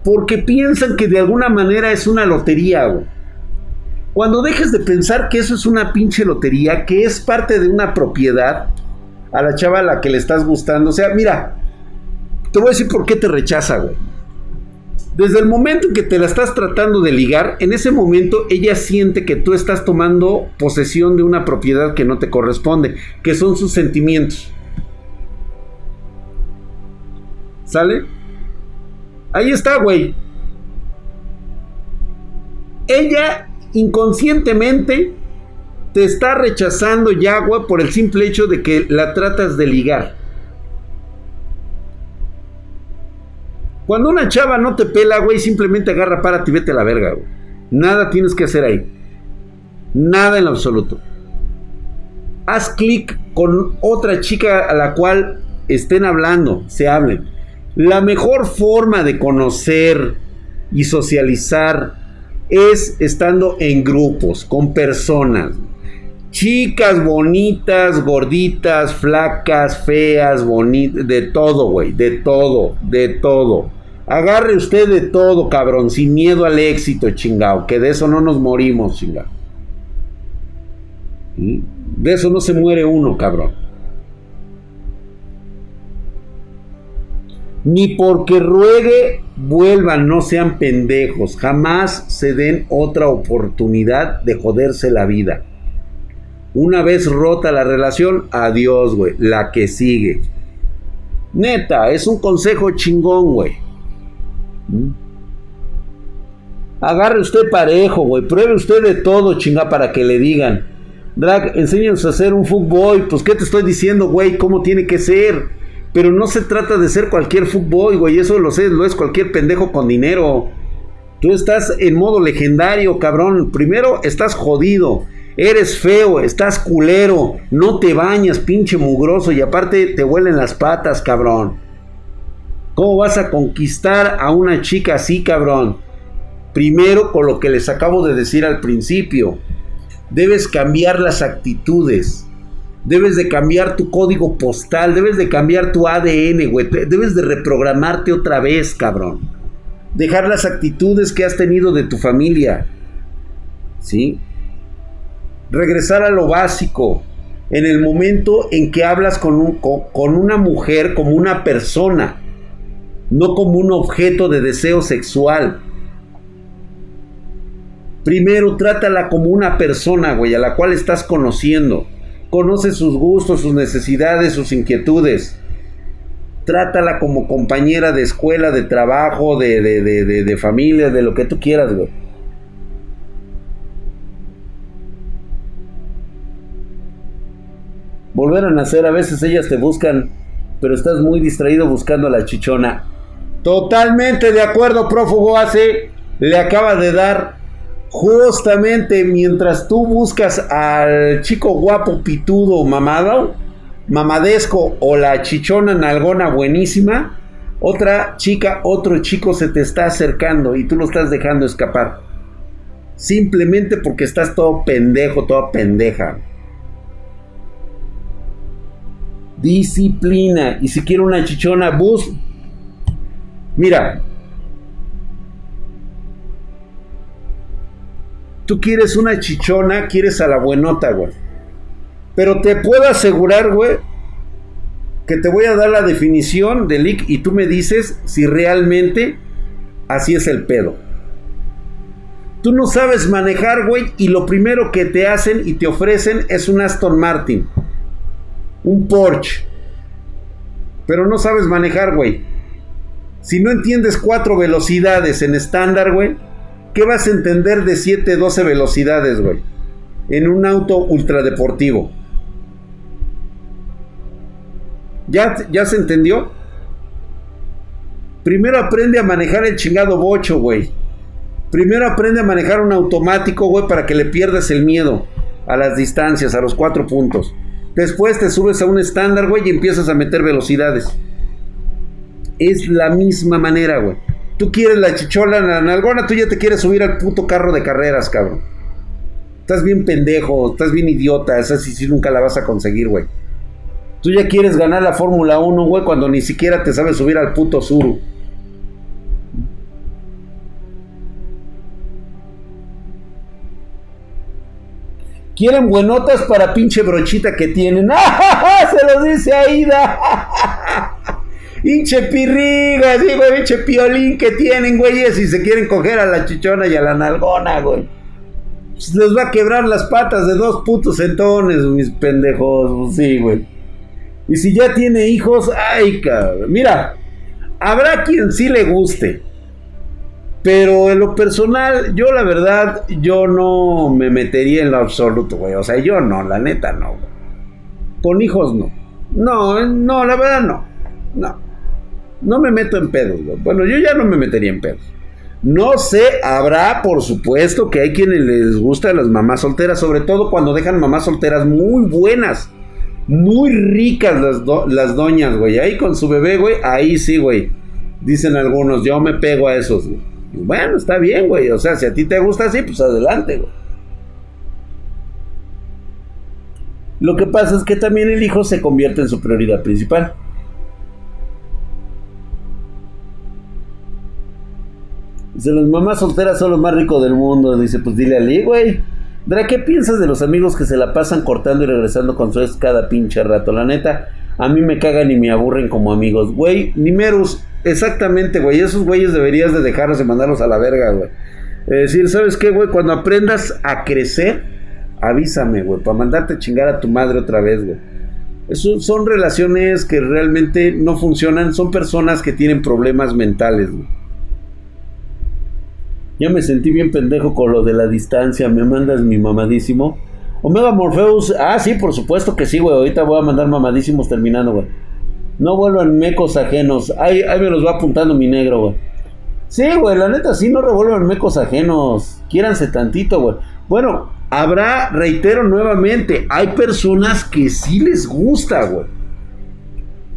Porque piensan que de alguna manera es una lotería, güey. Cuando dejes de pensar que eso es una pinche lotería, que es parte de una propiedad a la chava a la que le estás gustando, o sea, mira, te voy a decir por qué te rechaza, güey. Desde el momento en que te la estás tratando de ligar, en ese momento ella siente que tú estás tomando posesión de una propiedad que no te corresponde, que son sus sentimientos. ¿Sale? Ahí está, güey. Ella inconscientemente te está rechazando Yagua por el simple hecho de que la tratas de ligar. Cuando una chava no te pela, güey, simplemente agarra, para y vete a la verga, güey. Nada tienes que hacer ahí. Nada en absoluto. Haz clic con otra chica a la cual estén hablando, se hablen. La mejor forma de conocer y socializar es estando en grupos, con personas. Chicas bonitas, gorditas, flacas, feas, bonitas, de todo, güey, de todo, de todo. Agarre usted de todo, cabrón, sin miedo al éxito, chingao, que de eso no nos morimos, chingao. ¿Mm? De eso no se muere uno, cabrón. Ni porque ruegue vuelvan, no sean pendejos. Jamás se den otra oportunidad de joderse la vida. Una vez rota la relación, adiós, güey. La que sigue. Neta, es un consejo chingón, güey. ¿Mm? Agarre usted parejo, güey. Pruebe usted de todo, chinga, para que le digan. Drag, enséñanos a hacer un fútbol. Pues, ¿qué te estoy diciendo, güey? ¿Cómo tiene que ser? Pero no se trata de ser cualquier fútbol, güey. Eso lo sé, lo es cualquier pendejo con dinero. Tú estás en modo legendario, cabrón. Primero estás jodido. Eres feo, estás culero. No te bañas, pinche mugroso. Y aparte te huelen las patas, cabrón. ¿Cómo vas a conquistar a una chica así, cabrón? Primero con lo que les acabo de decir al principio. Debes cambiar las actitudes. Debes de cambiar tu código postal, debes de cambiar tu ADN, güey. Debes de reprogramarte otra vez, cabrón. dejar las actitudes que has tenido de tu familia, ¿sí? Regresar a lo básico, en el momento en que hablas con, con una mujer como una persona, no como un objeto de deseo sexual. Primero trátala como una persona, güey, a la cual estás conociendo. Conoce sus gustos, sus necesidades, sus inquietudes. Trátala como compañera de escuela, de trabajo, de, de, de familia, de lo que tú quieras, güey. volver a nacer. A veces ellas te buscan, pero estás muy distraído buscando a la chichona. Totalmente de acuerdo, prófugo hace. Le acaba de dar justamente mientras tú buscas al chico guapo, pitudo, mamado, mamadesco o la chichona nalgona buenísima. Otra chica, otro chico se te está acercando y tú lo estás dejando escapar. Simplemente porque estás todo pendejo, toda pendeja. Disciplina. Y si quiero una chichona, bus. Mira. Tú quieres una chichona, quieres a la buenota, güey. Pero te puedo asegurar, güey, que te voy a dar la definición de leak y tú me dices si realmente así es el pedo. Tú no sabes manejar, güey, y lo primero que te hacen y te ofrecen es un Aston Martin un Porsche. Pero no sabes manejar, güey. Si no entiendes cuatro velocidades en estándar, güey, ¿qué vas a entender de 7, 12 velocidades, güey? En un auto ultradeportivo. ¿Ya, ¿Ya se entendió? Primero aprende a manejar el chingado bocho, güey. Primero aprende a manejar un automático, güey, para que le pierdas el miedo a las distancias, a los cuatro puntos. Después te subes a un estándar, güey, y empiezas a meter velocidades. Es la misma manera, güey. Tú quieres la chichola, la nalgona, tú ya te quieres subir al puto carro de carreras, cabrón. Estás bien pendejo, estás bien idiota, esa sí, sí nunca la vas a conseguir, güey. Tú ya quieres ganar la Fórmula 1, güey, cuando ni siquiera te sabes subir al puto suru. Quieren buenotas para pinche brochita que tienen. Se los dice Aida. Pinche pirriga, sí, güey, pinche piolín que tienen, güeyes, y se quieren coger a la chichona y a la nalgona, güey. Pues les va a quebrar las patas de dos putos centones, mis pendejos, pues sí, güey. Y si ya tiene hijos, ay, cabrón. Mira, habrá quien sí le guste. Pero en lo personal, yo la verdad, yo no me metería en lo absoluto, güey. O sea, yo no, la neta no, güey. Con hijos no. No, no, la verdad no. No. No me meto en pedos. Bueno, yo ya no me metería en pedos. No sé, habrá, por supuesto, que hay quienes les gustan las mamás solteras, sobre todo cuando dejan mamás solteras muy buenas, muy ricas las, las doñas, güey. Ahí con su bebé, güey, ahí sí, güey. Dicen algunos, yo me pego a esos, güey. Bueno, está bien, güey. O sea, si a ti te gusta así, pues adelante, güey. Lo que pasa es que también el hijo se convierte en su prioridad principal. Dice, las mamás solteras son los más ricos del mundo. Dice, pues dile a Lee, güey. Dra, ¿qué piensas de los amigos que se la pasan cortando y regresando con su ex cada pinche rato? La neta, a mí me cagan y me aburren como amigos. Güey, Nimerus, Exactamente, güey. Esos güeyes deberías de dejarlos de mandarlos a la verga, güey. Es decir, ¿sabes qué, güey? Cuando aprendas a crecer, avísame, güey, para mandarte a chingar a tu madre otra vez, güey. Eso son relaciones que realmente no funcionan, son personas que tienen problemas mentales, güey. Ya me sentí bien pendejo con lo de la distancia, me mandas mi mamadísimo. Omega Morpheus, ah, sí, por supuesto que sí, güey. Ahorita voy a mandar mamadísimos terminando, güey. No vuelvan mecos ajenos. Ahí, ahí me los va apuntando mi negro, güey. Sí, güey, la neta, sí, no revuelvan mecos ajenos. Quiéranse tantito, güey. Bueno, habrá, reitero nuevamente, hay personas que sí les gusta, güey.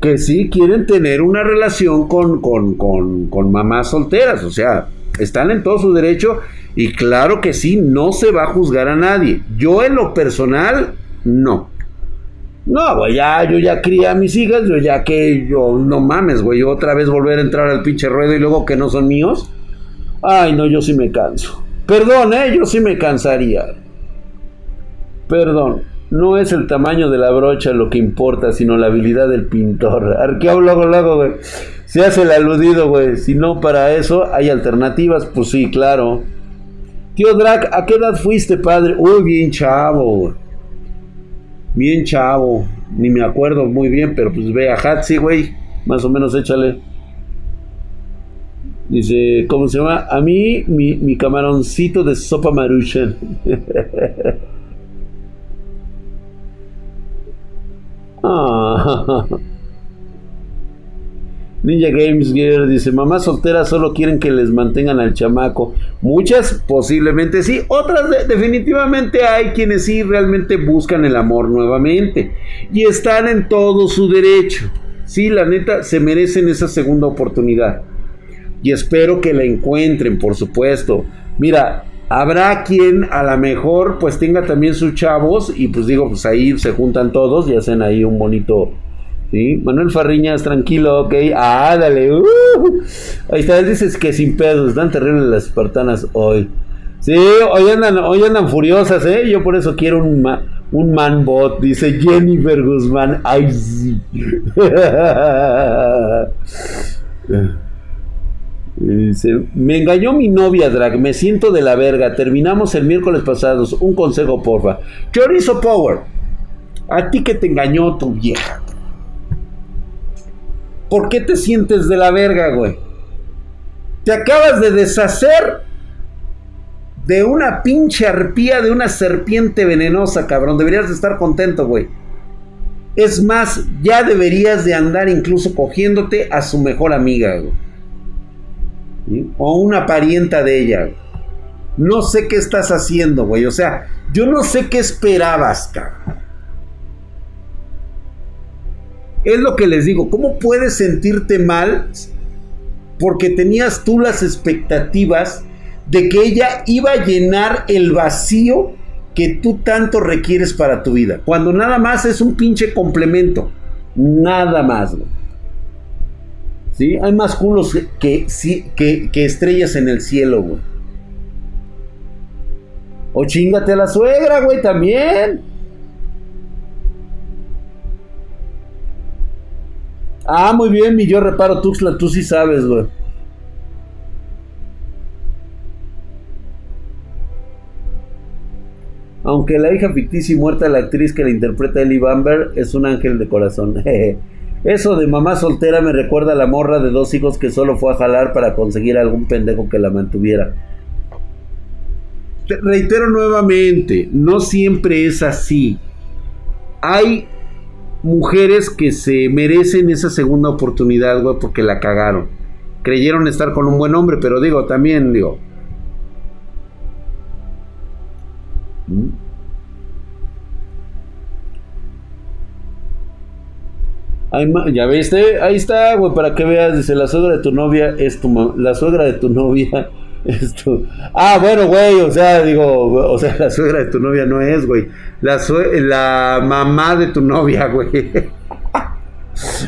Que sí quieren tener una relación con, con, con, con mamás solteras. O sea, están en todo su derecho. Y claro que sí, no se va a juzgar a nadie. Yo en lo personal, no. No, güey, ya, yo ya crié a mis hijas, yo ya que yo, no mames, güey, otra vez volver a entrar al pinche ruedo y luego que no son míos. Ay, no, yo sí me canso. Perdón, ¿eh? Yo sí me cansaría. Perdón. No es el tamaño de la brocha lo que importa, sino la habilidad del pintor. Arqueo luego, luego, güey. Se hace el aludido, güey. Si no para eso, hay alternativas, pues sí, claro. Tío Drac, ¿a qué edad fuiste, padre? Uy, bien chavo, Bien chavo. Ni me acuerdo muy bien, pero pues ve a Hatsi, güey. Más o menos échale. Dice, ¿cómo se llama? A mí, mi, mi camaroncito de sopa maruchan. Ninja Games Gear dice, mamás solteras solo quieren que les mantengan al chamaco. Muchas posiblemente sí, otras definitivamente hay quienes sí realmente buscan el amor nuevamente. Y están en todo su derecho. Sí, la neta, se merecen esa segunda oportunidad. Y espero que la encuentren, por supuesto. Mira, habrá quien a lo mejor pues tenga también sus chavos y pues digo, pues ahí se juntan todos y hacen ahí un bonito... ¿Sí? Manuel Farriñas, tranquilo, ok. Ah, dale. Uh. Ahí está, él dice que sin pedos, están terribles las espartanas hoy. Sí, hoy andan, hoy andan furiosas, ¿eh? Yo por eso quiero un, un man dice Jennifer Guzmán. Ay, sí. Me engañó mi novia, Drag, me siento de la verga. Terminamos el miércoles pasado. Un consejo, porfa. Chorizo Power. A ti que te engañó tu vieja. ¿Por qué te sientes de la verga, güey? Te acabas de deshacer de una pinche arpía, de una serpiente venenosa, cabrón. Deberías de estar contento, güey. Es más, ya deberías de andar incluso cogiéndote a su mejor amiga, güey o una parienta de ella. No sé qué estás haciendo, güey. O sea, yo no sé qué esperabas, cabrón. Es lo que les digo. ¿Cómo puedes sentirte mal porque tenías tú las expectativas de que ella iba a llenar el vacío que tú tanto requieres para tu vida? Cuando nada más es un pinche complemento. Nada más, güey. ¿Sí? Hay más culos que, que, que estrellas en el cielo, güey. O chingate a la suegra, güey, también. Ah, muy bien, mi yo reparo Tuxla, tú sí sabes, güey. Aunque la hija ficticia y muerta de la actriz que la interpreta Ellie Bamber es un ángel de corazón. Eso de mamá soltera me recuerda a la morra de dos hijos que solo fue a jalar para conseguir algún pendejo que la mantuviera. reitero nuevamente, no siempre es así. Hay mujeres que se merecen esa segunda oportunidad, güey, porque la cagaron. Creyeron estar con un buen hombre, pero digo, también, digo. ¿Mm? Ya viste, ahí está, güey, para que veas, dice, la suegra de tu novia es tu la suegra de tu novia es tu... Ah, bueno, güey, o sea, digo, o sea, la suegra de tu novia no es, güey, la, la mamá de tu novia, güey.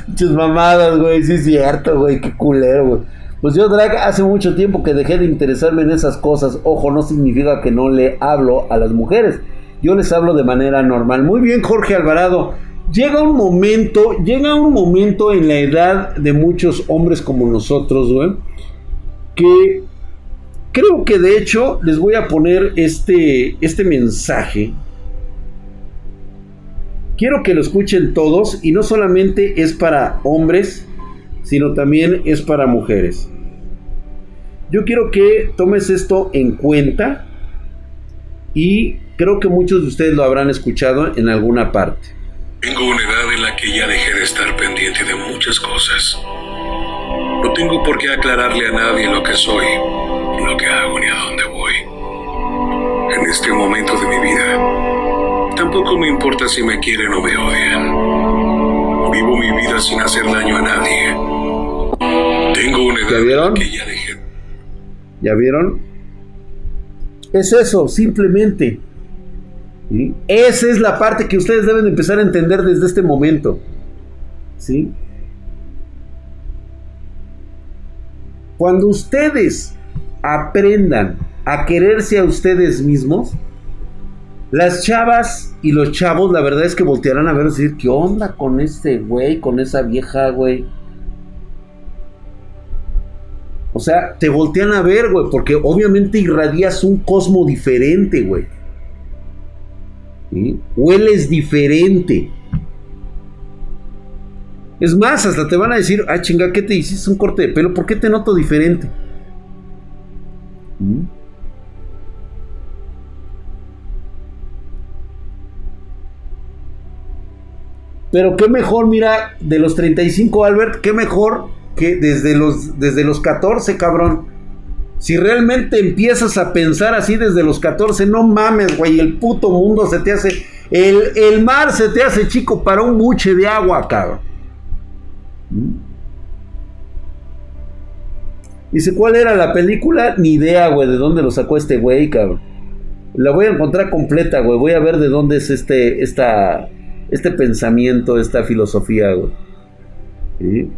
Muchas mamadas, güey, sí es cierto, güey, qué culero, güey. Pues yo, Drag, hace mucho tiempo que dejé de interesarme en esas cosas. Ojo, no significa que no le hablo a las mujeres. Yo les hablo de manera normal. Muy bien, Jorge Alvarado llega un momento, llega un momento en la edad de muchos hombres como nosotros, güey, que creo que de hecho les voy a poner este, este mensaje. Quiero que lo escuchen todos y no solamente es para hombres, sino también es para mujeres. Yo quiero que tomes esto en cuenta y creo que muchos de ustedes lo habrán escuchado en alguna parte. Tengo una edad en la que ya dejé de estar pendiente de muchas cosas. No tengo por qué aclararle a nadie lo que soy, lo que hago ni a dónde voy. En este momento de mi vida, tampoco me importa si me quieren o me odian. Vivo mi vida sin hacer daño a nadie. Tengo una edad ¿Ya en la que ya dejé. ¿Ya vieron? Es eso, simplemente. Esa es la parte que ustedes deben empezar a entender desde este momento. ¿Sí? Cuando ustedes aprendan a quererse a ustedes mismos, las chavas y los chavos, la verdad es que voltearán a ver y decir, ¿qué onda con este güey, con esa vieja, güey? O sea, te voltean a ver, güey, porque obviamente irradias un cosmo diferente, güey. Hueles diferente. Es más, hasta te van a decir, ah, chinga, ¿qué te hiciste un corte de pelo? ¿Por qué te noto diferente? ¿Mm? Pero qué mejor, mira, de los 35, Albert, qué mejor que desde los, desde los 14, cabrón. Si realmente empiezas a pensar así desde los 14, no mames, güey, el puto mundo se te hace, el, el mar se te hace chico para un buche de agua, cabrón. Dice, ¿cuál era la película? Ni idea, güey, de dónde lo sacó este güey, cabrón. La voy a encontrar completa, güey. Voy a ver de dónde es este, esta, este pensamiento, esta filosofía, güey.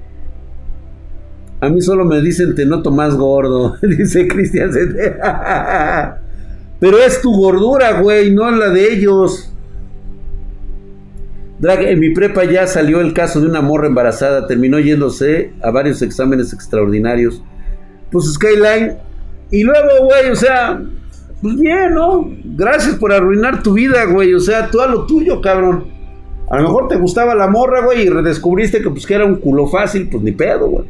A mí solo me dicen te noto más gordo, dice Cristian. Pero es tu gordura, güey, no la de ellos. Drag, en mi prepa ya salió el caso de una morra embarazada, terminó yéndose a varios exámenes extraordinarios. Pues Skyline, y luego, güey, o sea, pues bien, ¿no? Gracias por arruinar tu vida, güey, o sea, tú a lo tuyo, cabrón. A lo mejor te gustaba la morra, güey, y redescubriste que pues que era un culo fácil, pues ni pedo, güey.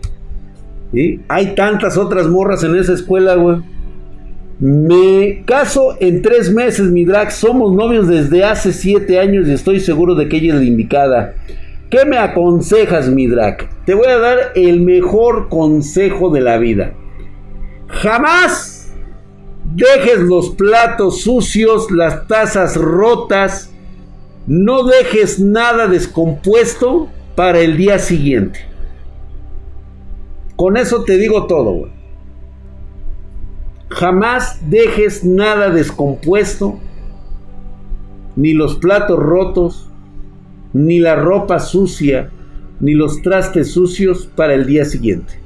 Hay tantas otras morras en esa escuela, güey. Me caso en tres meses, mi drag. Somos novios desde hace siete años y estoy seguro de que ella es la indicada. ¿Qué me aconsejas, mi drag? Te voy a dar el mejor consejo de la vida. Jamás dejes los platos sucios, las tazas rotas. No dejes nada descompuesto para el día siguiente. Con eso te digo todo. Jamás dejes nada descompuesto, ni los platos rotos, ni la ropa sucia, ni los trastes sucios para el día siguiente.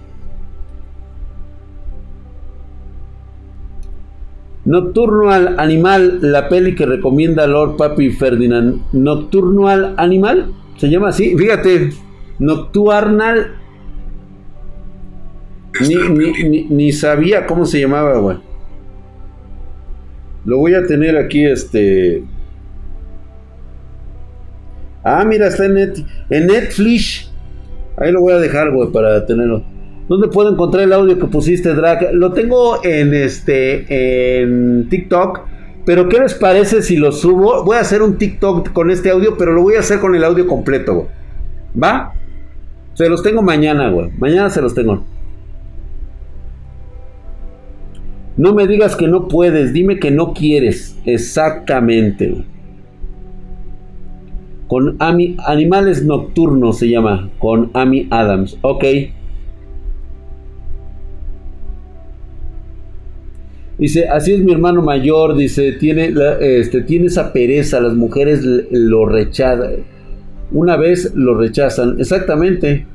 Nocturno al animal, la peli que recomienda Lord Papi Ferdinand. Nocturno al animal, se llama así. Fíjate, Nocturnal ni, sabía cómo se llamaba, güey. Lo voy a tener aquí, este. Ah, mira, está en, en Netflix. Ahí lo voy a dejar, güey, para tenerlo. ¿Dónde puedo encontrar el audio que pusiste, Drag? Lo tengo en este. en TikTok. Pero, ¿qué les parece si lo subo? Voy a hacer un TikTok con este audio, pero lo voy a hacer con el audio completo, güey. ¿Va? Se los tengo mañana, güey. Mañana se los tengo. No me digas que no puedes, dime que no quieres. Exactamente. Con Ami, Animales Nocturnos se llama, con Amy Adams. Ok. Dice, así es mi hermano mayor, dice, tiene, este, tiene esa pereza, las mujeres lo rechazan. Una vez lo rechazan, exactamente.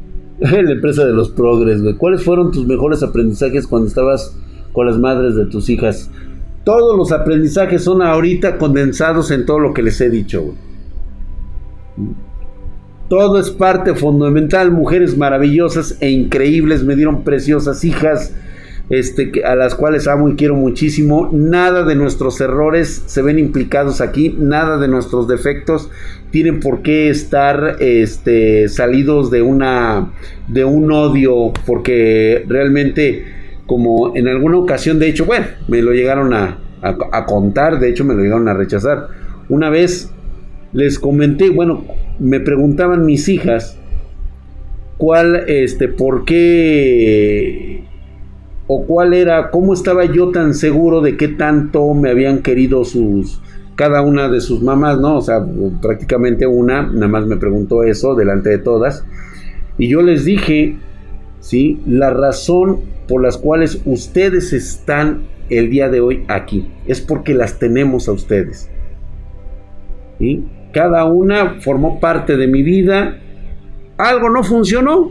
la empresa de los progres, ¿Cuáles fueron tus mejores aprendizajes cuando estabas con las madres de tus hijas. Todos los aprendizajes son ahorita condensados en todo lo que les he dicho. Todo es parte fundamental. Mujeres maravillosas e increíbles. Me dieron preciosas hijas. Este, a las cuales amo y quiero muchísimo. Nada de nuestros errores se ven implicados aquí. Nada de nuestros defectos tienen por qué estar este, salidos de una de un odio. Porque realmente como en alguna ocasión, de hecho, bueno, me lo llegaron a, contar, de hecho me lo llegaron a rechazar. Una vez les comenté, bueno, me preguntaban mis hijas cuál, este, por qué o cuál era, cómo estaba yo tan seguro de qué tanto me habían querido sus, cada una de sus mamás, ¿no? O sea, prácticamente una, nada más me preguntó eso delante de todas. Y yo les dije, ¿sí? La razón por las cuales ustedes están el día de hoy aquí. Es porque las tenemos a ustedes. y Cada una formó parte de mi vida. Algo no funcionó.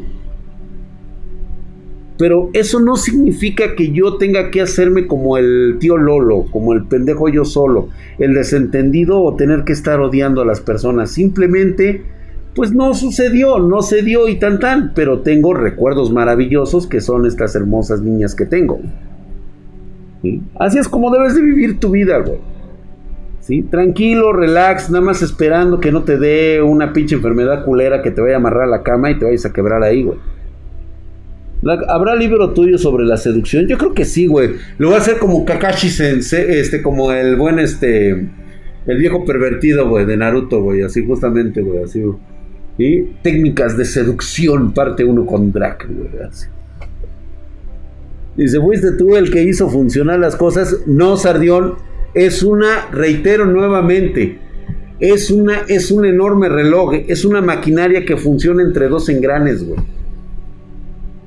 Pero eso no significa que yo tenga que hacerme como el tío Lolo, como el pendejo yo solo, el desentendido o tener que estar odiando a las personas. Simplemente, pues no sucedió, no se dio y tan tan, pero tengo recuerdos maravillosos que son estas hermosas niñas que tengo. Así es como debes de vivir tu vida, güey. ¿Sí? Tranquilo, relax, nada más esperando que no te dé una pinche enfermedad culera que te vaya a amarrar a la cama y te vayas a quebrar ahí, güey. ¿Habrá libro tuyo sobre la seducción? Yo creo que sí, güey. Lo voy a hacer como Kakashi Sensei, este, como el buen, este, el viejo pervertido, güey, de Naruto, güey, así justamente, güey, así. Técnicas de seducción, parte uno con Drac. Dice, ¿fuiste tú el que hizo funcionar las cosas? No, Sardión, es una, reitero nuevamente, es una, es un enorme reloj, es una maquinaria que funciona entre dos engranes.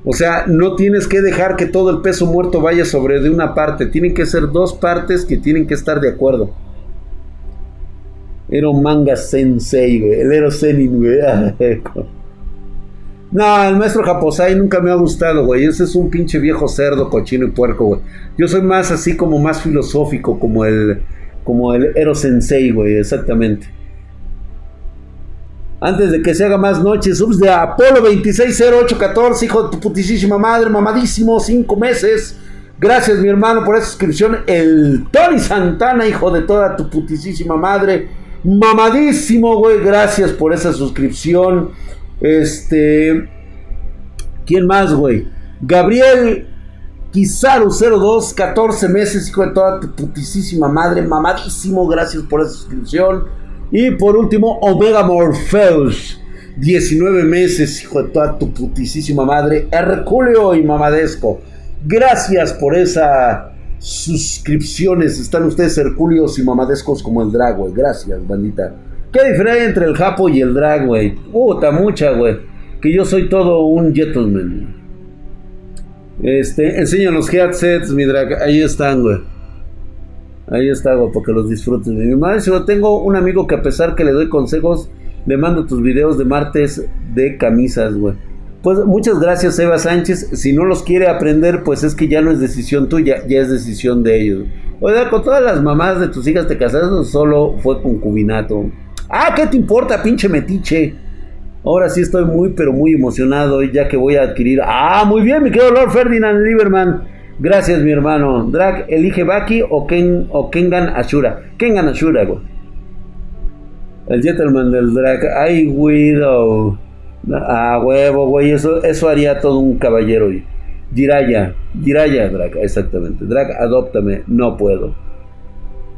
O sea, no tienes que dejar que todo el peso muerto vaya sobre de una parte. Tienen que ser dos partes que tienen que estar de acuerdo. Ero Manga Sensei, güey. El Ero Zenin, güey. no, el maestro Japosai nunca me ha gustado, güey. Ese es un pinche viejo cerdo, cochino y puerco, güey. Yo soy más así como más filosófico, como el, como el Ero Sensei, güey, exactamente antes de que se haga más noche, subs de Apolo 260814, hijo de tu putísima madre, mamadísimo, cinco meses. Gracias, mi hermano, por esa suscripción. El Tony Santana, hijo de toda tu putísima madre. Mamadísimo, güey. Gracias por esa suscripción. Este. ¿Quién más, güey? Gabriel Kizaru 02, 14 meses, hijo de toda tu putísima madre. Mamadísimo, gracias por esa suscripción. Y por último, Omega Morpheus. 19 meses, hijo de toda tu putísima madre. Herculeo y Mamadesco. Gracias por esas suscripciones. Están ustedes Herculeos y Mamadescos como el drag, güey. Gracias, bandita. ¿Qué diferencia entre el Japo y el drag, güey? Puta, mucha, güey. Que yo soy todo un gentleman. Este, enseña los headsets, mi drag. Ahí están, güey. Ahí está, güey, porque los disfruten. Mi maestro, tengo un amigo que a pesar que le doy consejos, le mando tus videos de martes de camisas, güey. Pues muchas gracias, Eva Sánchez. Si no los quiere aprender, pues es que ya no es decisión tuya, ya es decisión de ellos. Oiga, con todas las mamás de tus hijas te casaste solo fue concubinato. Ah, ¿qué te importa, pinche metiche? Ahora sí estoy muy, pero muy emocionado, ya que voy a adquirir. Ah, muy bien, mi querido Lord Ferdinand Lieberman. Gracias, mi hermano. Drag, elige Baki o, Ken, o Kengan Ashura. Kengan Ashura, güey. El gentleman del drag. Ay, Widow. Ah, huevo, güey. Eso, eso haría todo un caballero. Jiraya. Jiraya, drag. Exactamente. Drag, adóptame. No puedo.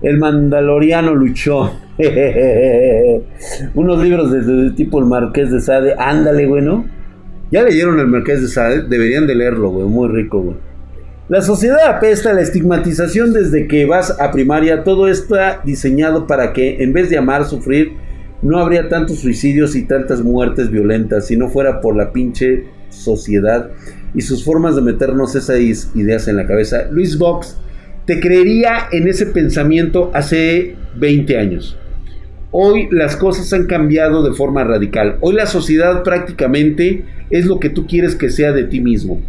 El Mandaloriano luchó. Unos libros de, tipo El Marqués de Sade. Ándale, güey, ¿no? Ya leyeron El Marqués de Sade. Deberían de leerlo, güey. Muy rico, güey. La sociedad apesta, la estigmatización desde que vas a primaria, todo está diseñado para que en vez de amar, sufrir, no habría tantos suicidios y tantas muertes violentas si no fuera por la pinche sociedad y sus formas de meternos esas ideas en la cabeza. Luis Vox, te creería en ese pensamiento hace 20 años. Hoy las cosas han cambiado de forma radical. Hoy la sociedad prácticamente es lo que tú quieres que sea de ti mismo.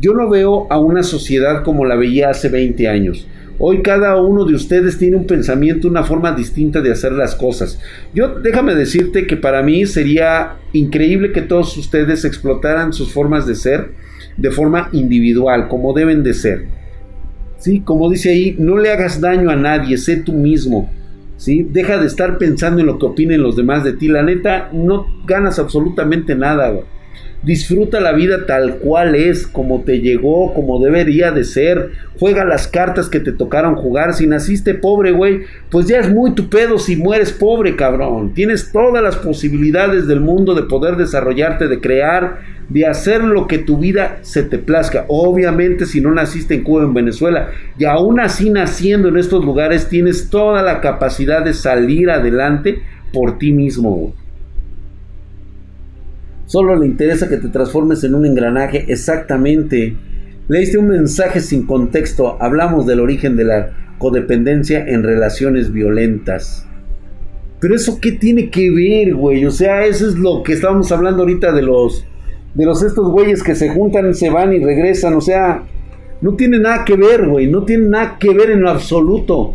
Yo no veo a una sociedad como la veía hace 20 años. Hoy cada uno de ustedes tiene un pensamiento, una forma distinta de hacer las cosas. Yo déjame decirte que para mí sería increíble que todos ustedes explotaran sus formas de ser de forma individual, como deben de ser. Sí, como dice ahí, no le hagas daño a nadie, sé tú mismo. ¿Sí? Deja de estar pensando en lo que opinen los demás de ti. La neta, no ganas absolutamente nada. Disfruta la vida tal cual es, como te llegó, como debería de ser. Juega las cartas que te tocaron jugar. Si naciste pobre, güey, pues ya es muy tu pedo si mueres pobre, cabrón. Tienes todas las posibilidades del mundo de poder desarrollarte, de crear, de hacer lo que tu vida se te plazca. Obviamente, si no naciste en Cuba, en Venezuela, y aún así naciendo en estos lugares, tienes toda la capacidad de salir adelante por ti mismo. Solo le interesa que te transformes en un engranaje exactamente. Leíste un mensaje sin contexto. Hablamos del origen de la codependencia en relaciones violentas. Pero eso qué tiene que ver, güey? O sea, eso es lo que estábamos hablando ahorita de los De los estos güeyes que se juntan, se van y regresan. O sea, no tiene nada que ver, güey. No tiene nada que ver en lo absoluto.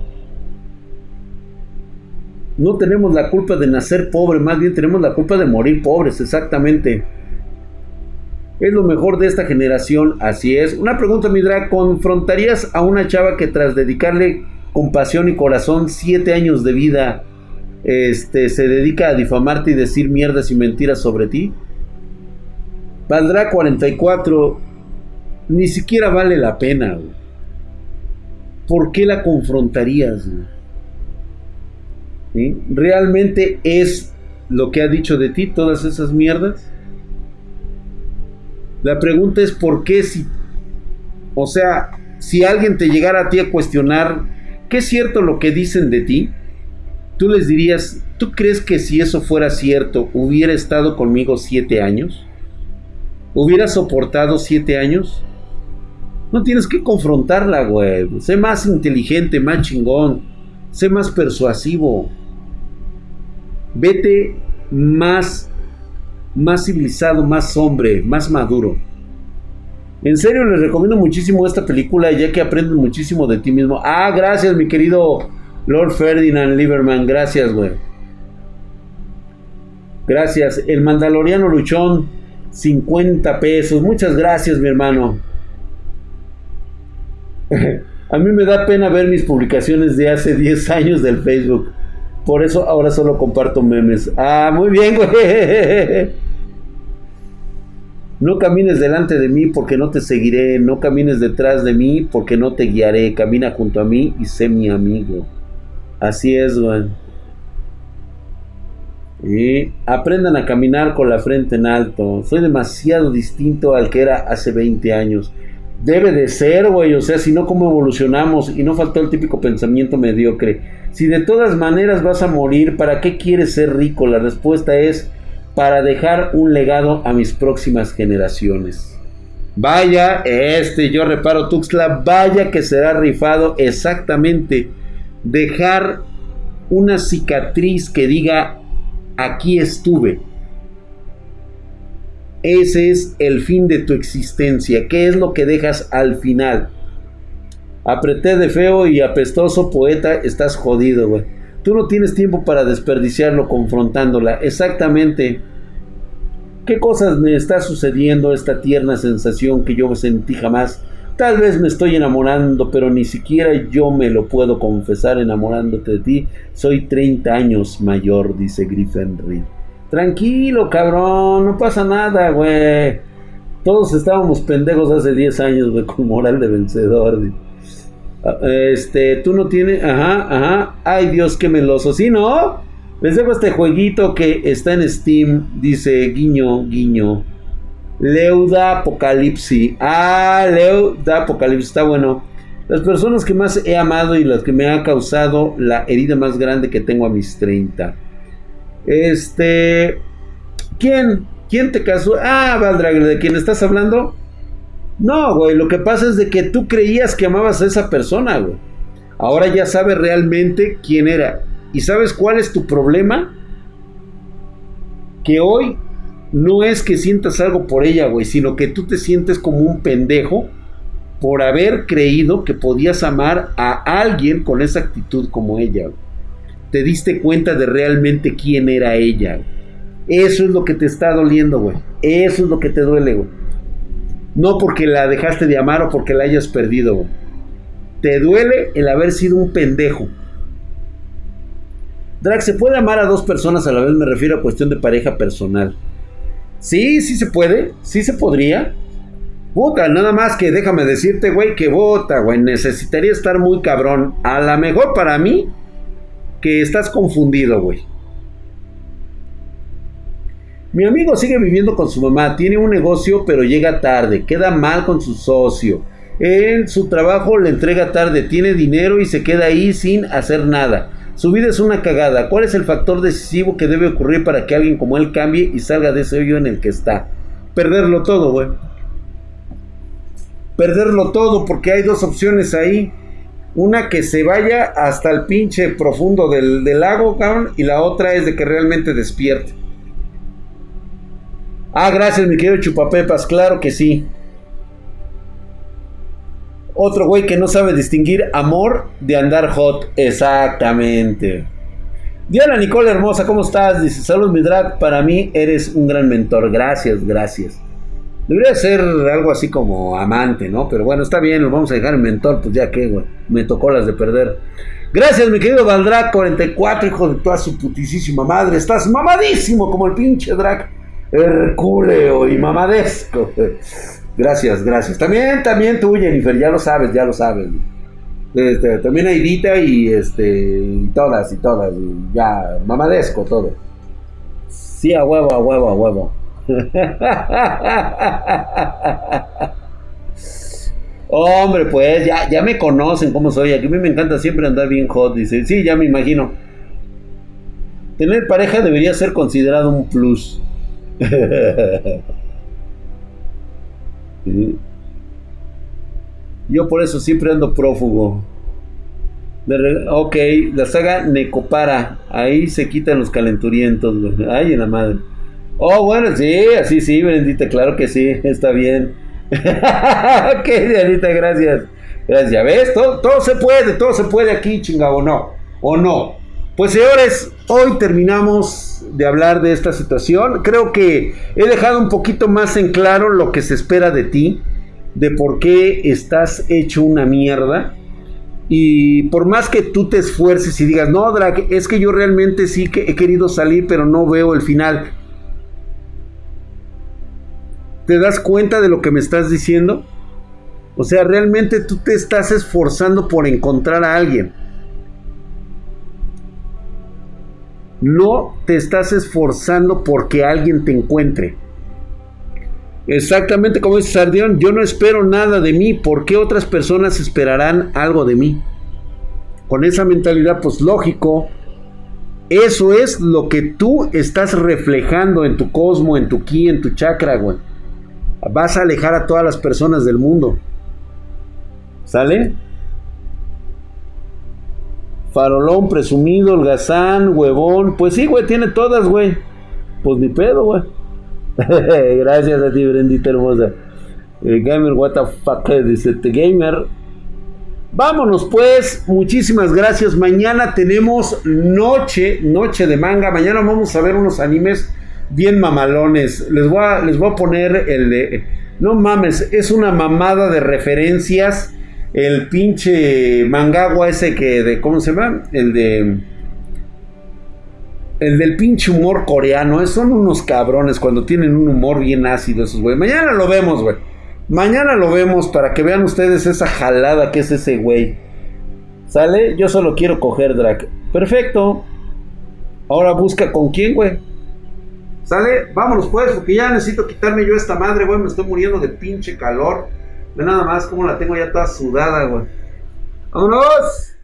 No tenemos la culpa de nacer pobre, más bien tenemos la culpa de morir pobres, exactamente. Es lo mejor de esta generación, así es. Una pregunta, Midra, ¿confrontarías a una chava que tras dedicarle compasión y corazón siete años de vida, este, se dedica a difamarte y decir mierdas y mentiras sobre ti? Valdrá 44, ni siquiera vale la pena. ¿Por qué la confrontarías? ¿Realmente es lo que ha dicho de ti todas esas mierdas? La pregunta es por qué si, o sea, si alguien te llegara a ti a cuestionar, ¿qué es cierto lo que dicen de ti? Tú les dirías, ¿tú crees que si eso fuera cierto, hubiera estado conmigo siete años? ¿Hubiera soportado siete años? No tienes que confrontarla, güey. Sé más inteligente, más chingón. Sé más persuasivo. Vete más más civilizado, más hombre, más maduro. En serio, les recomiendo muchísimo esta película, ya que aprendes muchísimo de ti mismo. Ah, gracias, mi querido Lord Ferdinand Lieberman. Gracias, güey. Gracias. El Mandaloriano Luchón, 50 pesos. Muchas gracias, mi hermano. A mí me da pena ver mis publicaciones de hace 10 años del Facebook. Por eso ahora solo comparto memes. Ah, muy bien, güey. No camines delante de mí porque no te seguiré, no camines detrás de mí porque no te guiaré, camina junto a mí y sé mi amigo. Así es, güey. Y aprendan a caminar con la frente en alto. Soy demasiado distinto al que era hace 20 años. Debe de ser, güey. O sea, si no, ¿cómo evolucionamos? Y no faltó el típico pensamiento mediocre. Si de todas maneras vas a morir, ¿para qué quieres ser rico? La respuesta es para dejar un legado a mis próximas generaciones. Vaya, este yo reparo Tuxtla, vaya que será rifado exactamente dejar una cicatriz que diga aquí estuve. Ese es el fin de tu existencia. ¿Qué es lo que dejas al final? Apreté de feo y apestoso poeta, estás jodido, güey. Tú no tienes tiempo para desperdiciarlo confrontándola. Exactamente. ¿Qué cosas me está sucediendo esta tierna sensación que yo sentí jamás? Tal vez me estoy enamorando, pero ni siquiera yo me lo puedo confesar enamorándote de ti. Soy 30 años mayor, dice Griffin Reed. Tranquilo, cabrón, no pasa nada, güey. Todos estábamos pendejos hace 10 años, güey, con moral de vencedor. Este, tú no tienes. Ajá, ajá. Ay, Dios, qué meloso. ¿Sí, no? Les dejo este jueguito que está en Steam. Dice guiño, guiño. Leuda Apocalipsis. Ah, Leuda Apocalipsis. Está bueno. Las personas que más he amado y las que me han causado la herida más grande que tengo a mis 30. Este. ¿Quién? ¿Quién te casó? Ah, Valdrag, ¿de quién estás hablando? No, güey, lo que pasa es de que tú creías que amabas a esa persona, güey. Ahora ya sabes realmente quién era. ¿Y sabes cuál es tu problema? Que hoy no es que sientas algo por ella, güey, sino que tú te sientes como un pendejo por haber creído que podías amar a alguien con esa actitud como ella. Te diste cuenta de realmente quién era ella. Eso es lo que te está doliendo, güey. Eso es lo que te duele, güey. No porque la dejaste de amar o porque la hayas perdido. Te duele el haber sido un pendejo. Drag, ¿se puede amar a dos personas a la vez? Me refiero a cuestión de pareja personal. Sí, sí se puede. Sí se podría. Puta, nada más que déjame decirte, güey, que vota, güey. Necesitaría estar muy cabrón. A lo mejor para mí, que estás confundido, güey. Mi amigo sigue viviendo con su mamá, tiene un negocio pero llega tarde, queda mal con su socio. En su trabajo le entrega tarde, tiene dinero y se queda ahí sin hacer nada. Su vida es una cagada. ¿Cuál es el factor decisivo que debe ocurrir para que alguien como él cambie y salga de ese hoyo en el que está? Perderlo todo, güey. Perderlo todo porque hay dos opciones ahí. Una que se vaya hasta el pinche profundo del, del lago, cabrón. Y la otra es de que realmente despierte. Ah, gracias, mi querido Chupapepas, claro que sí. Otro güey que no sabe distinguir amor de andar hot. Exactamente. Diana Nicole Hermosa, ¿cómo estás? Dice, salud mi drag, para mí eres un gran mentor. Gracias, gracias. Debería ser algo así como amante, ¿no? Pero bueno, está bien, lo vamos a dejar en mentor, pues ya que, güey, me tocó las de perder. Gracias, mi querido Valdrak 44, hijo de toda su putisísima madre. Estás mamadísimo como el pinche drag Herculeo y mamadesco. Gracias, gracias. También, también tú, Jennifer, ya lo sabes, ya lo sabes. Este, también Aidita y este y todas y todas. ya, mamadesco todo. Sí, a huevo, a huevo, a huevo. Hombre, pues ya, ya me conocen cómo soy. Aquí a mí me encanta siempre andar bien hot. Dice, sí, ya me imagino. Tener pareja debería ser considerado un plus. Yo por eso siempre ando prófugo. ok, la saga Necopara. Ahí se quitan los calenturientos. Ay, en la madre. Oh, bueno, sí, así sí, bendita, claro que sí, está bien. ok, Dianita, gracias. Gracias, ¿ves? Todo, todo se puede, todo se puede aquí, chingado, o no, o no. Pues señores, hoy terminamos de hablar de esta situación. Creo que he dejado un poquito más en claro lo que se espera de ti, de por qué estás hecho una mierda. Y por más que tú te esfuerces y digas, no, Drake, es que yo realmente sí que he querido salir, pero no veo el final. ¿Te das cuenta de lo que me estás diciendo? O sea, realmente tú te estás esforzando por encontrar a alguien. No te estás esforzando porque alguien te encuentre. Exactamente como dice Sardión, yo no espero nada de mí. ¿Por qué otras personas esperarán algo de mí? Con esa mentalidad, pues lógico. Eso es lo que tú estás reflejando en tu cosmo, en tu ki, en tu chakra, güey vas a alejar a todas las personas del mundo. ¿Sale? Farolón, presumido, holgazán, huevón. Pues sí, güey, tiene todas, güey. Pues ni pedo, güey. Gracias a ti, Brendita hermosa. El gamer, what the fuck, dice este gamer. Vámonos pues, muchísimas gracias. Mañana tenemos noche, noche de manga. Mañana vamos a ver unos animes bien mamalones. Les voy a, les voy a poner el de... No mames, es una mamada de referencias. El pinche mangagua ese que de... ¿Cómo se llama? El de... El del pinche humor coreano. Son unos cabrones cuando tienen un humor bien ácido esos güey. Mañana lo vemos, güey. Mañana lo vemos para que vean ustedes esa jalada que es ese güey. ¿Sale? Yo solo quiero coger Drac. Perfecto. Ahora busca con quién, güey. ¿Sale? Vámonos pues, porque ya necesito quitarme yo esta madre, güey. Me estoy muriendo de pinche calor. Ve nada más cómo la tengo ya toda sudada, güey. ¡Vámonos!